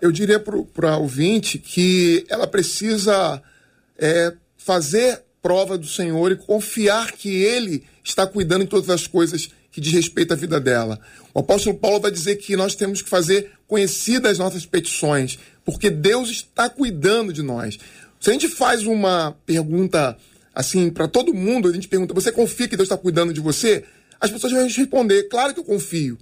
Eu diria para a ouvinte que ela precisa é, fazer prova do Senhor e confiar que Ele está cuidando em todas as coisas que diz respeito à vida dela. O apóstolo Paulo vai dizer que nós temos que fazer conhecidas as nossas petições, porque Deus está cuidando de nós. Se a gente faz uma pergunta assim para todo mundo, a gente pergunta: você confia que Deus está cuidando de você? As pessoas vão responder: claro que eu confio.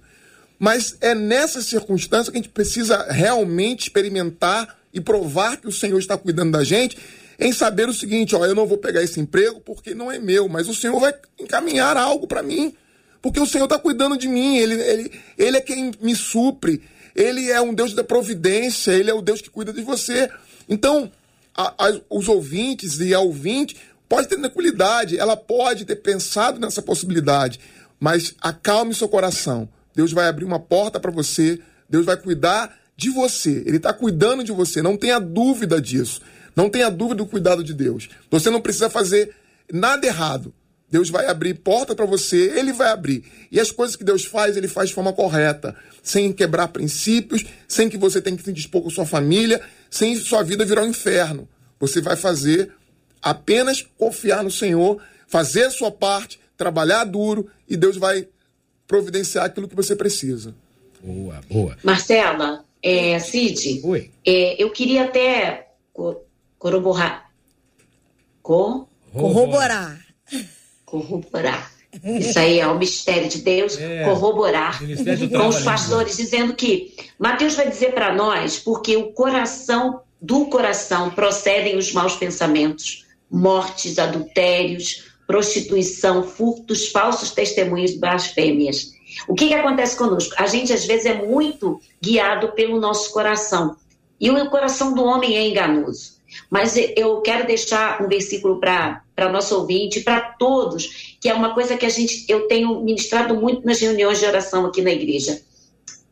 Mas é nessa circunstância que a gente precisa realmente experimentar e provar que o Senhor está cuidando da gente, em saber o seguinte: ó, eu não vou pegar esse emprego porque não é meu, mas o Senhor vai encaminhar algo para mim, porque o Senhor está cuidando de mim, ele, ele, ele é quem me supre, ele é um Deus da providência, ele é o Deus que cuida de você. Então, a, a, os ouvintes e a ouvinte pode ter tranquilidade, ela pode ter pensado nessa possibilidade, mas acalme seu coração. Deus vai abrir uma porta para você, Deus vai cuidar de você, Ele está cuidando de você, não tenha dúvida disso. Não tenha dúvida do cuidado de Deus. Você não precisa fazer nada errado. Deus vai abrir porta para você, ele vai abrir. E as coisas que Deus faz, ele faz de forma correta, sem quebrar princípios, sem que você tenha que se dispor com sua família, sem sua vida virar um inferno. Você vai fazer apenas confiar no Senhor, fazer a sua parte, trabalhar duro e Deus vai providenciar aquilo que você precisa. Boa, boa. Marcela, é, Cid, Oi. É, eu queria até corroborar. Co? Corroborar. Corroborar. Isso aí é o mistério de Deus, é, corroborar com os pastores, dizendo que Mateus vai dizer para nós, porque o coração, do coração procedem os maus pensamentos, mortes, adultérios, prostituição, furtos, falsos testemunhos, blasfêmias. O que, que acontece conosco? A gente às vezes é muito guiado pelo nosso coração. E o coração do homem é enganoso. Mas eu quero deixar um versículo para nosso ouvinte, para todos, que é uma coisa que a gente eu tenho ministrado muito nas reuniões de oração aqui na igreja.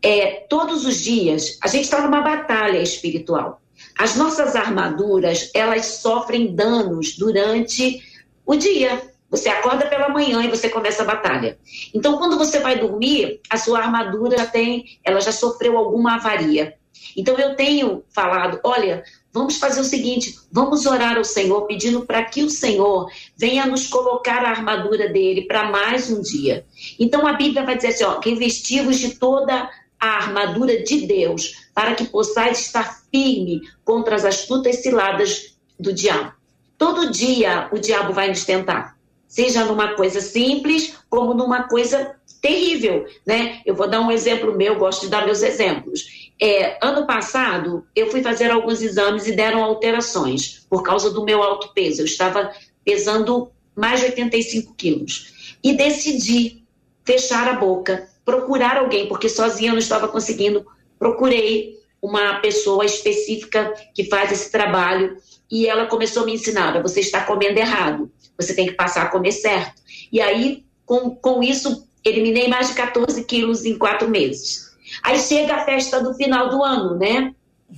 É, todos os dias a gente está numa batalha espiritual. As nossas armaduras elas sofrem danos durante o dia. Você acorda pela manhã e você começa a batalha. Então, quando você vai dormir, a sua armadura já tem, ela já sofreu alguma avaria. Então eu tenho falado, olha, vamos fazer o seguinte, vamos orar ao Senhor pedindo para que o Senhor venha nos colocar a armadura dele para mais um dia. Então a Bíblia vai dizer assim, ó, que vestimos de toda a armadura de Deus, para que possais estar firme contra as astutas ciladas do diabo. Todo dia o diabo vai nos tentar, seja numa coisa simples como numa coisa terrível, né? Eu vou dar um exemplo meu, gosto de dar meus exemplos. É, ano passado, eu fui fazer alguns exames e deram alterações por causa do meu alto peso. Eu estava pesando mais de 85 quilos. E decidi fechar a boca, procurar alguém, porque sozinha eu não estava conseguindo. Procurei uma pessoa específica que faz esse trabalho e ela começou a me ensinar: você está comendo errado, você tem que passar a comer certo. E aí, com, com isso, eliminei mais de 14 quilos em quatro meses. Aí chega a festa do final do ano, né?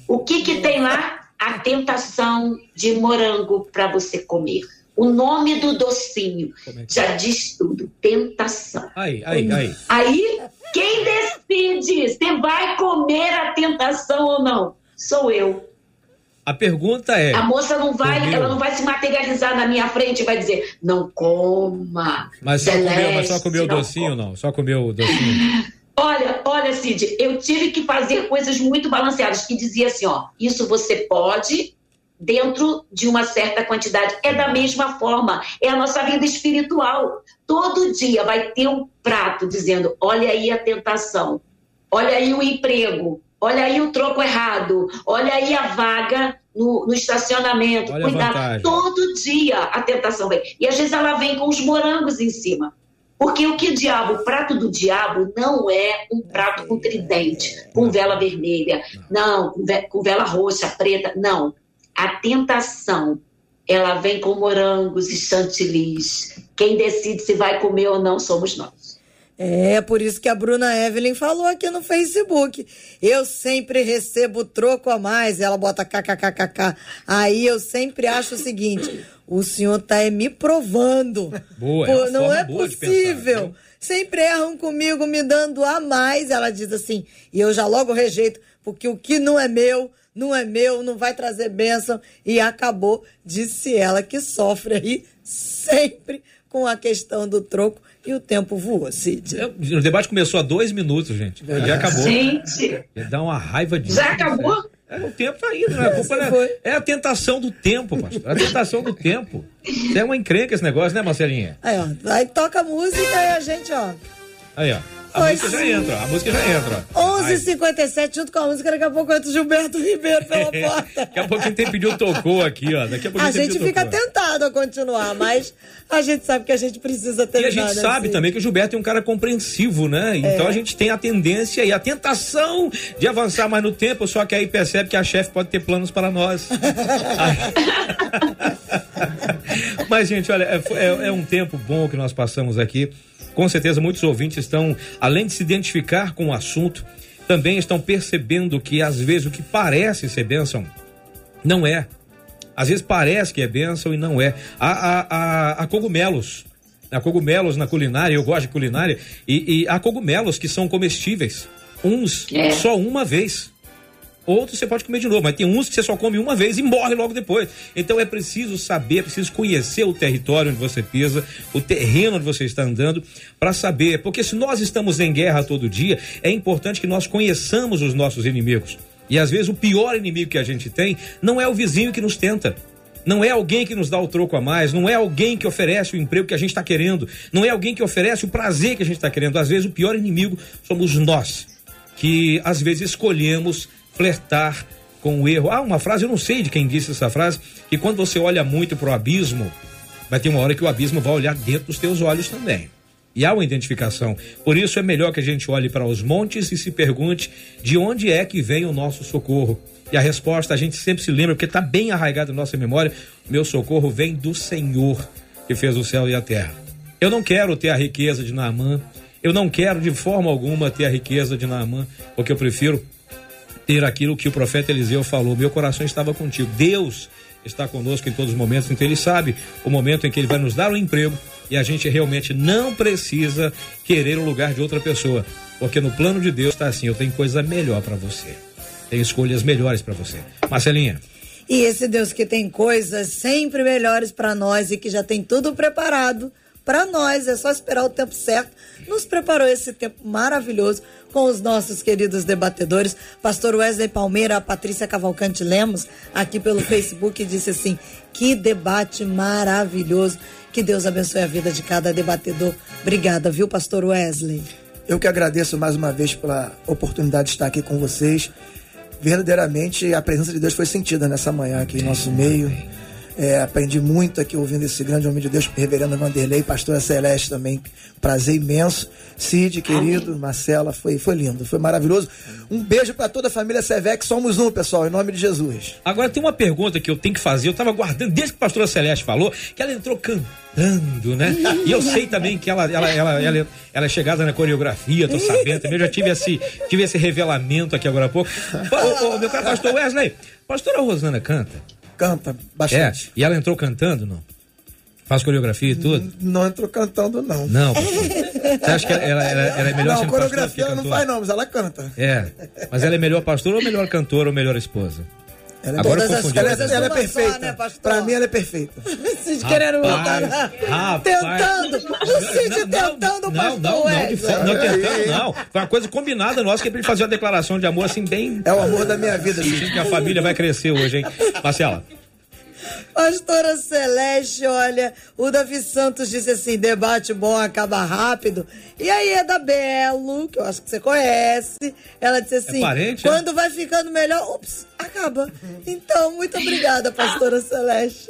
O que que tem lá? A tentação de morango para você comer. O nome do docinho é já é? diz tudo, tentação. Aí, aí, aí. Aí, quem decide se vai comer a tentação ou não? Sou eu. A pergunta é. A moça não vai, comeu. ela não vai se materializar na minha frente e vai dizer, não coma. Mas só Celeste, comeu, mas só comeu o docinho, não? Só comeu o docinho. Olha, olha, Cid, eu tive que fazer coisas muito balanceadas, que dizia assim, ó, isso você pode dentro de uma certa quantidade. É da mesma forma, é a nossa vida espiritual. Todo dia vai ter um prato dizendo, olha aí a tentação, olha aí o emprego, olha aí o troco errado, olha aí a vaga no, no estacionamento. Olha Cuidado, todo dia a tentação vem. E às vezes ela vem com os morangos em cima. Porque o que o diabo, o prato do diabo não é um prato com tridente, com vela vermelha, não, com vela roxa, preta, não. A tentação, ela vem com morangos e chantilis. Quem decide se vai comer ou não somos nós. É, por isso que a Bruna Evelyn falou aqui no Facebook. Eu sempre recebo troco a mais. Ela bota kkkk. Aí eu sempre acho o seguinte: o senhor tá me provando. Boa, Pô, é não é possível. Pensar, sempre erram comigo me dando a mais. Ela diz assim, e eu já logo rejeito, porque o que não é meu, não é meu, não vai trazer bênção. E acabou, disse ela, que sofre aí sempre com a questão do troco e o tempo voou, Cid. É, o debate começou há dois minutos, gente. Já acabou. Gente. Dá uma raiva disso. Já acabou? É, o tempo tá indo, né? A culpa é, é, a tentação do tempo, pastor. É a tentação do tempo. É uma encrenca esse negócio, né, Marcelinha? Aí, ó. Aí toca música e a gente, ó. Aí, ó. A música já entra, a música já entra. 11h57, junto com a música, daqui a pouco entra o Gilberto Ribeiro pela porta. daqui a pouco quem tem pedido tocou aqui, ó. Daqui a pouco a gente fica tocou. tentado a continuar, mas a gente sabe que a gente precisa terminar. E a gente sabe assim. também que o Gilberto é um cara compreensivo, né? Então é. a gente tem a tendência e a tentação de avançar mais no tempo, só que aí percebe que a chefe pode ter planos para nós. mas, gente, olha, é, é, é um tempo bom que nós passamos aqui. Com certeza, muitos ouvintes estão, além de se identificar com o assunto, também estão percebendo que às vezes o que parece ser bênção não é. Às vezes parece que é bênção e não é. Há, há, há, cogumelos. Há cogumelos na culinária, eu gosto de culinária, e, e há cogumelos que são comestíveis. Uns é. só uma vez. Outros você pode comer de novo, mas tem uns que você só come uma vez e morre logo depois. Então é preciso saber, é preciso conhecer o território onde você pisa, o terreno onde você está andando, para saber. Porque se nós estamos em guerra todo dia, é importante que nós conheçamos os nossos inimigos. E às vezes o pior inimigo que a gente tem não é o vizinho que nos tenta. Não é alguém que nos dá o troco a mais, não é alguém que oferece o emprego que a gente está querendo, não é alguém que oferece o prazer que a gente está querendo. Às vezes o pior inimigo somos nós, que às vezes escolhemos flertar com o erro. Ah, uma frase, eu não sei de quem disse essa frase, que quando você olha muito para o abismo, vai ter uma hora que o abismo vai olhar dentro dos teus olhos também. E há uma identificação. Por isso é melhor que a gente olhe para os montes e se pergunte de onde é que vem o nosso socorro. E a resposta a gente sempre se lembra, porque está bem arraigado na nossa memória: meu socorro vem do Senhor que fez o céu e a terra. Eu não quero ter a riqueza de Naamã, eu não quero de forma alguma ter a riqueza de Naamã, porque eu prefiro ter aquilo que o profeta Eliseu falou: Meu coração estava contigo. Deus está conosco em todos os momentos, então Ele sabe o momento em que Ele vai nos dar o um emprego e a gente realmente não precisa querer o lugar de outra pessoa, porque no plano de Deus está assim: eu tenho coisa melhor para você, tenho escolhas melhores para você. Marcelinha. E esse Deus que tem coisas sempre melhores para nós e que já tem tudo preparado para nós, é só esperar o tempo certo. Nos preparou esse tempo maravilhoso com os nossos queridos debatedores, pastor Wesley Palmeira, a Patrícia Cavalcante Lemos, aqui pelo Facebook, disse assim: que debate maravilhoso. Que Deus abençoe a vida de cada debatedor. Obrigada, viu, pastor Wesley? Eu que agradeço mais uma vez pela oportunidade de estar aqui com vocês. Verdadeiramente a presença de Deus foi sentida nessa manhã aqui em nosso meio. É, aprendi muito aqui ouvindo esse grande homem de Deus, reverendo Vanderlei, pastora Celeste também. Prazer imenso. Cid, querido, Amém. Marcela, foi, foi lindo, foi maravilhoso. Um beijo para toda a família Sevec, somos um, pessoal, em nome de Jesus. Agora tem uma pergunta que eu tenho que fazer, eu estava guardando desde que a pastora Celeste falou, que ela entrou cantando, né? E eu sei também que ela, ela, ela, ela, ela é chegada na coreografia, tô sabendo também, eu já tive esse, tive esse revelamento aqui agora há pouco. Ô, ô, meu caro pastor Wesley, pastora Rosana canta? Canta bastante. É, e ela entrou cantando, não? Faz coreografia e tudo? Não, entrou cantando, não. Não. Você acha que ela, ela, ela é melhor não, coreografia ela não faz, não, mas ela canta. É. Mas ela é melhor pastora ou melhor cantora ou melhor esposa? Ela é, Agora ela, é, ela é perfeita. Só, né, pra mim, ela é perfeita. Vocês querendo botar. Tentando. O Cid tentando, não, pastor. Não, não, de forma, não tentando, não. Foi uma coisa combinada nossa que é pra ele fazer uma declaração de amor assim, bem. É o amor da minha vida, Sentindo que a família vai crescer hoje, hein? Marcela. Pastora Celeste, olha, o Davi Santos disse assim: debate bom acaba rápido. E aí é da Belo, que eu acho que você conhece. Ela disse assim: é parente, é? quando é? vai ficando melhor, ups, acaba. Então, muito obrigada, Pastora Celeste.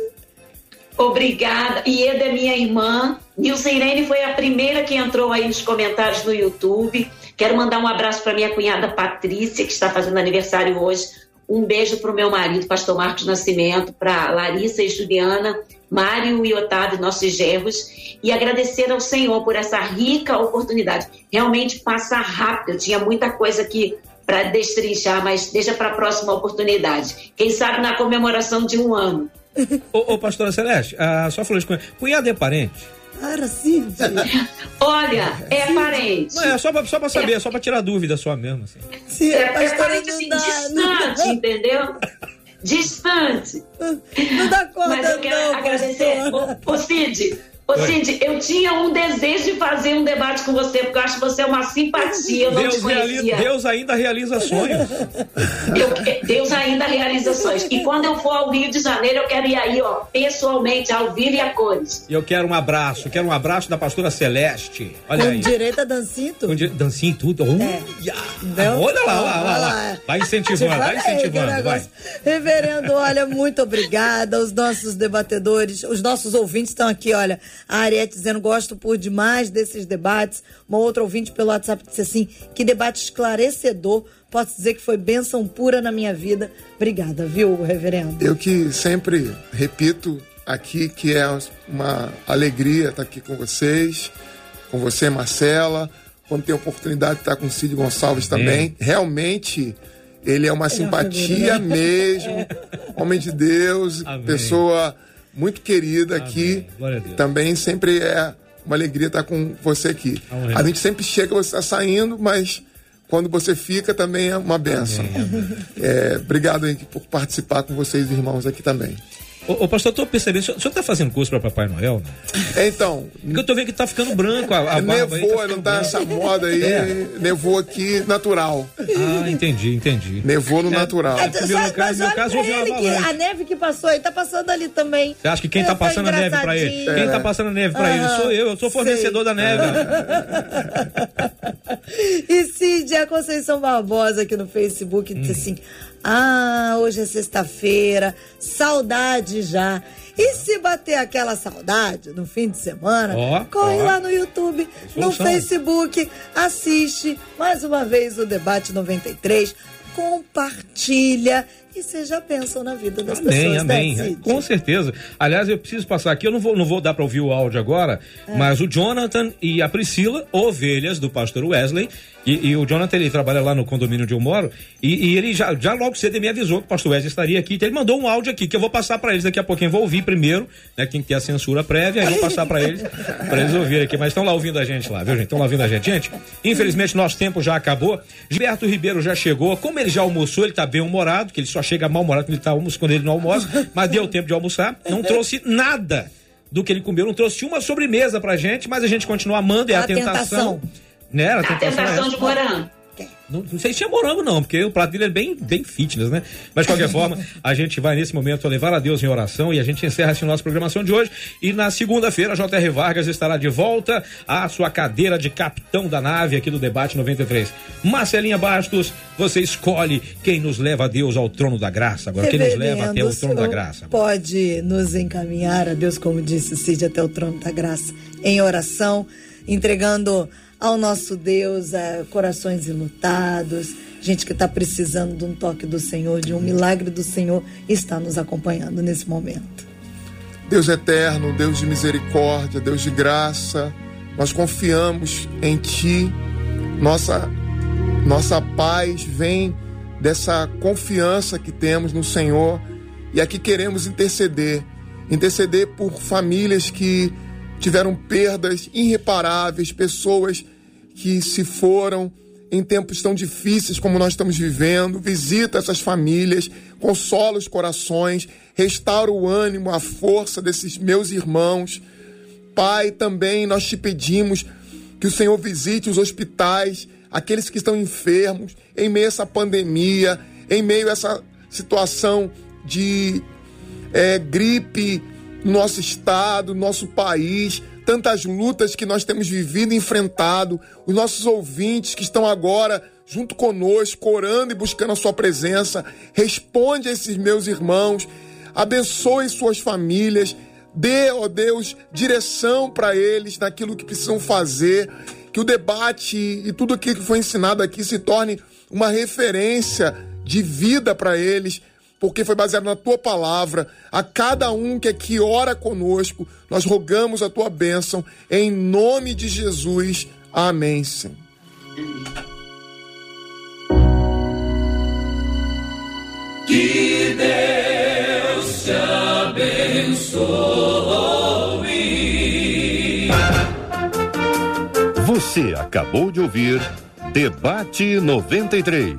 Obrigada. Ieda é minha irmã. Nilce Irene foi a primeira que entrou aí nos comentários do YouTube. Quero mandar um abraço para minha cunhada Patrícia, que está fazendo aniversário hoje. Um beijo para o meu marido, pastor Marcos Nascimento, para Larissa e Juliana, Mário e Otávio, nossos gerros, e agradecer ao Senhor por essa rica oportunidade. Realmente passa rápido, eu tinha muita coisa aqui para destrinchar, mas deixa para a próxima oportunidade. Quem sabe na comemoração de um ano. ô, ô, pastora Celeste, a sua falou de cunhado. Cunhado é parente? Para, Cid. Olha, é parente. Não, é só pra, só pra saber, é só pra tirar dúvida só mesmo. Assim. Sim, é, é parente assim, distante, entendeu? Distante. Não dá conta, Mas eu quero não, agradecer. Ô, Cid, Ô, Cindy, eu tinha um desejo de fazer um debate com você, porque eu acho que você é uma simpatia, eu Deus, realiza, Deus ainda realiza sonhos. Eu, Deus ainda realiza sonhos. E quando eu for ao Rio de Janeiro, eu quero ir aí, ó, pessoalmente, ao vivo e a cores. E eu quero um abraço, quero um abraço da pastora Celeste. Olha Com aí. direito a dancinho tudo. Di... Dancinho tudo. É. yeah. Olha lá, olha lá, olha lá. Vai incentivando, vai incentivando, vai. negócio. Reverendo, olha, muito obrigada. Os nossos debatedores, os nossos ouvintes estão aqui, olha. A Ariete dizendo, gosto por demais desses debates. Uma outra ouvinte pelo WhatsApp disse assim, que debate esclarecedor. Posso dizer que foi bênção pura na minha vida. Obrigada, viu, reverendo? Eu que sempre repito aqui que é uma alegria estar aqui com vocês, com você, Marcela. Quando tem oportunidade de estar com o Cid Gonçalves também. Realmente, ele é uma Ele é simpatia uma mesmo. Homem de Deus, Amém. pessoa muito querida aqui. Glória a Deus. Também sempre é uma alegria estar com você aqui. Amém. A gente sempre chega, você está saindo, mas quando você fica também é uma benção. É, obrigado aí por participar com vocês, irmãos, aqui também. Ô, ô, pastor, eu tô percebendo, o senhor, o senhor tá fazendo curso para Papai Noel? Né? É, então, Porque eu tô vendo que tá ficando branco a, a barba aí, nevou, tá não tá branco. essa moda aí, É. nevou aqui natural. Ah, entendi, entendi. Nevou no natural. É, no meu mas caso- no olha caso, houve uma ele avalanche. a neve que passou aí tá passando ali também. Você acha que quem tá Eu tô passando a neve pra ele? Quem tá passando a neve pra ele? Sou eu, eu sou fornecedor da neve. E Cid, a Conceição Barbosa aqui no Facebook disse Hum. assim: Ah, hoje é sexta-feira, saudade já. E se bater aquela saudade no fim de semana, Ó, corre ó. lá no YouTube, no. Facebook, assiste mais uma vez o Debate 93, compartilha e seja bênção na vida das Amém, pessoas. né, amém. Cid? Com certeza. Aliás, eu preciso passar aqui, eu não vou, não vou dar para ouvir o áudio agora, É. mas o Jonathan e a Priscila, ovelhas do pastor Wesley, e, e o Jonathan ele trabalha lá no condomínio onde eu moro, e, e ele já, já logo cedo me avisou que o pastor Wesley estaria aqui, então ele mandou um áudio aqui que eu vou passar para eles daqui a pouquinho, vou ouvir primeiro, né, tem que ter a censura prévia, aí eu vou passar para eles, para eles ouvirem aqui, mas estão lá ouvindo a gente lá, viu gente? Estão lá ouvindo a gente. Gente, infelizmente nosso tempo já acabou, Gilberto Ribeiro já chegou, como ele já almoçou, ele tá bem humorado, que ele só chega mal-humorado quando ele tá almoçando, quando ele não almoça, mas deu tempo de almoçar, não trouxe nada do que ele comeu, não trouxe uma sobremesa pra gente, mas a gente continua amando, é a, A tentação. tentação. Né? A A tentação, é tentação de morango. Não, não sei se é morango, não, porque o prato dele é bem, bem fitness, né? Mas de qualquer forma, a gente vai nesse momento levar a Deus em oração e a gente encerra assim a nossa programação de hoje. E na segunda-feira, J.R. Vargas estará de volta à sua cadeira de capitão da nave aqui do Debate 93. Marcelinha Bastos, você escolhe quem nos leva a Deus ao trono da graça. Agora, quem nos leva até o Reverendo, trono da graça. Pode nos encaminhar a Deus, como disse o Cid, até o trono da graça, em oração, entregando ao nosso Deus eh, corações enlutados, gente que está precisando de um toque do Senhor, de um milagre do Senhor, está nos acompanhando nesse momento. Deus eterno, Deus de misericórdia, Deus de graça, nós confiamos em Ti. Nossa, nossa paz vem dessa confiança que temos no Senhor e aqui queremos interceder interceder por famílias que tiveram perdas irreparáveis, pessoas que se foram em tempos tão difíceis como nós estamos vivendo. Visita essas famílias, consola os corações, restaura o ânimo, a força desses meus irmãos. Pai, também nós te pedimos que o Senhor visite os hospitais, aqueles que estão enfermos, em meio a essa pandemia, em meio a essa situação de é, gripe nosso estado, no nosso país, tantas lutas que nós temos vivido e enfrentado, os nossos ouvintes que estão agora junto conosco, orando e buscando a sua presença, responde a esses meus irmãos, abençoe suas famílias, dê, ó Deus, direção para eles naquilo que precisam fazer, que o debate e tudo aquilo que foi ensinado aqui se torne uma referência de vida para eles, porque foi baseado na tua palavra. A cada um que aqui ora conosco, nós rogamos a tua bênção, em nome de Jesus. Amém, Senhor. Que Deus te abençoe. Você acabou de ouvir Debate 93.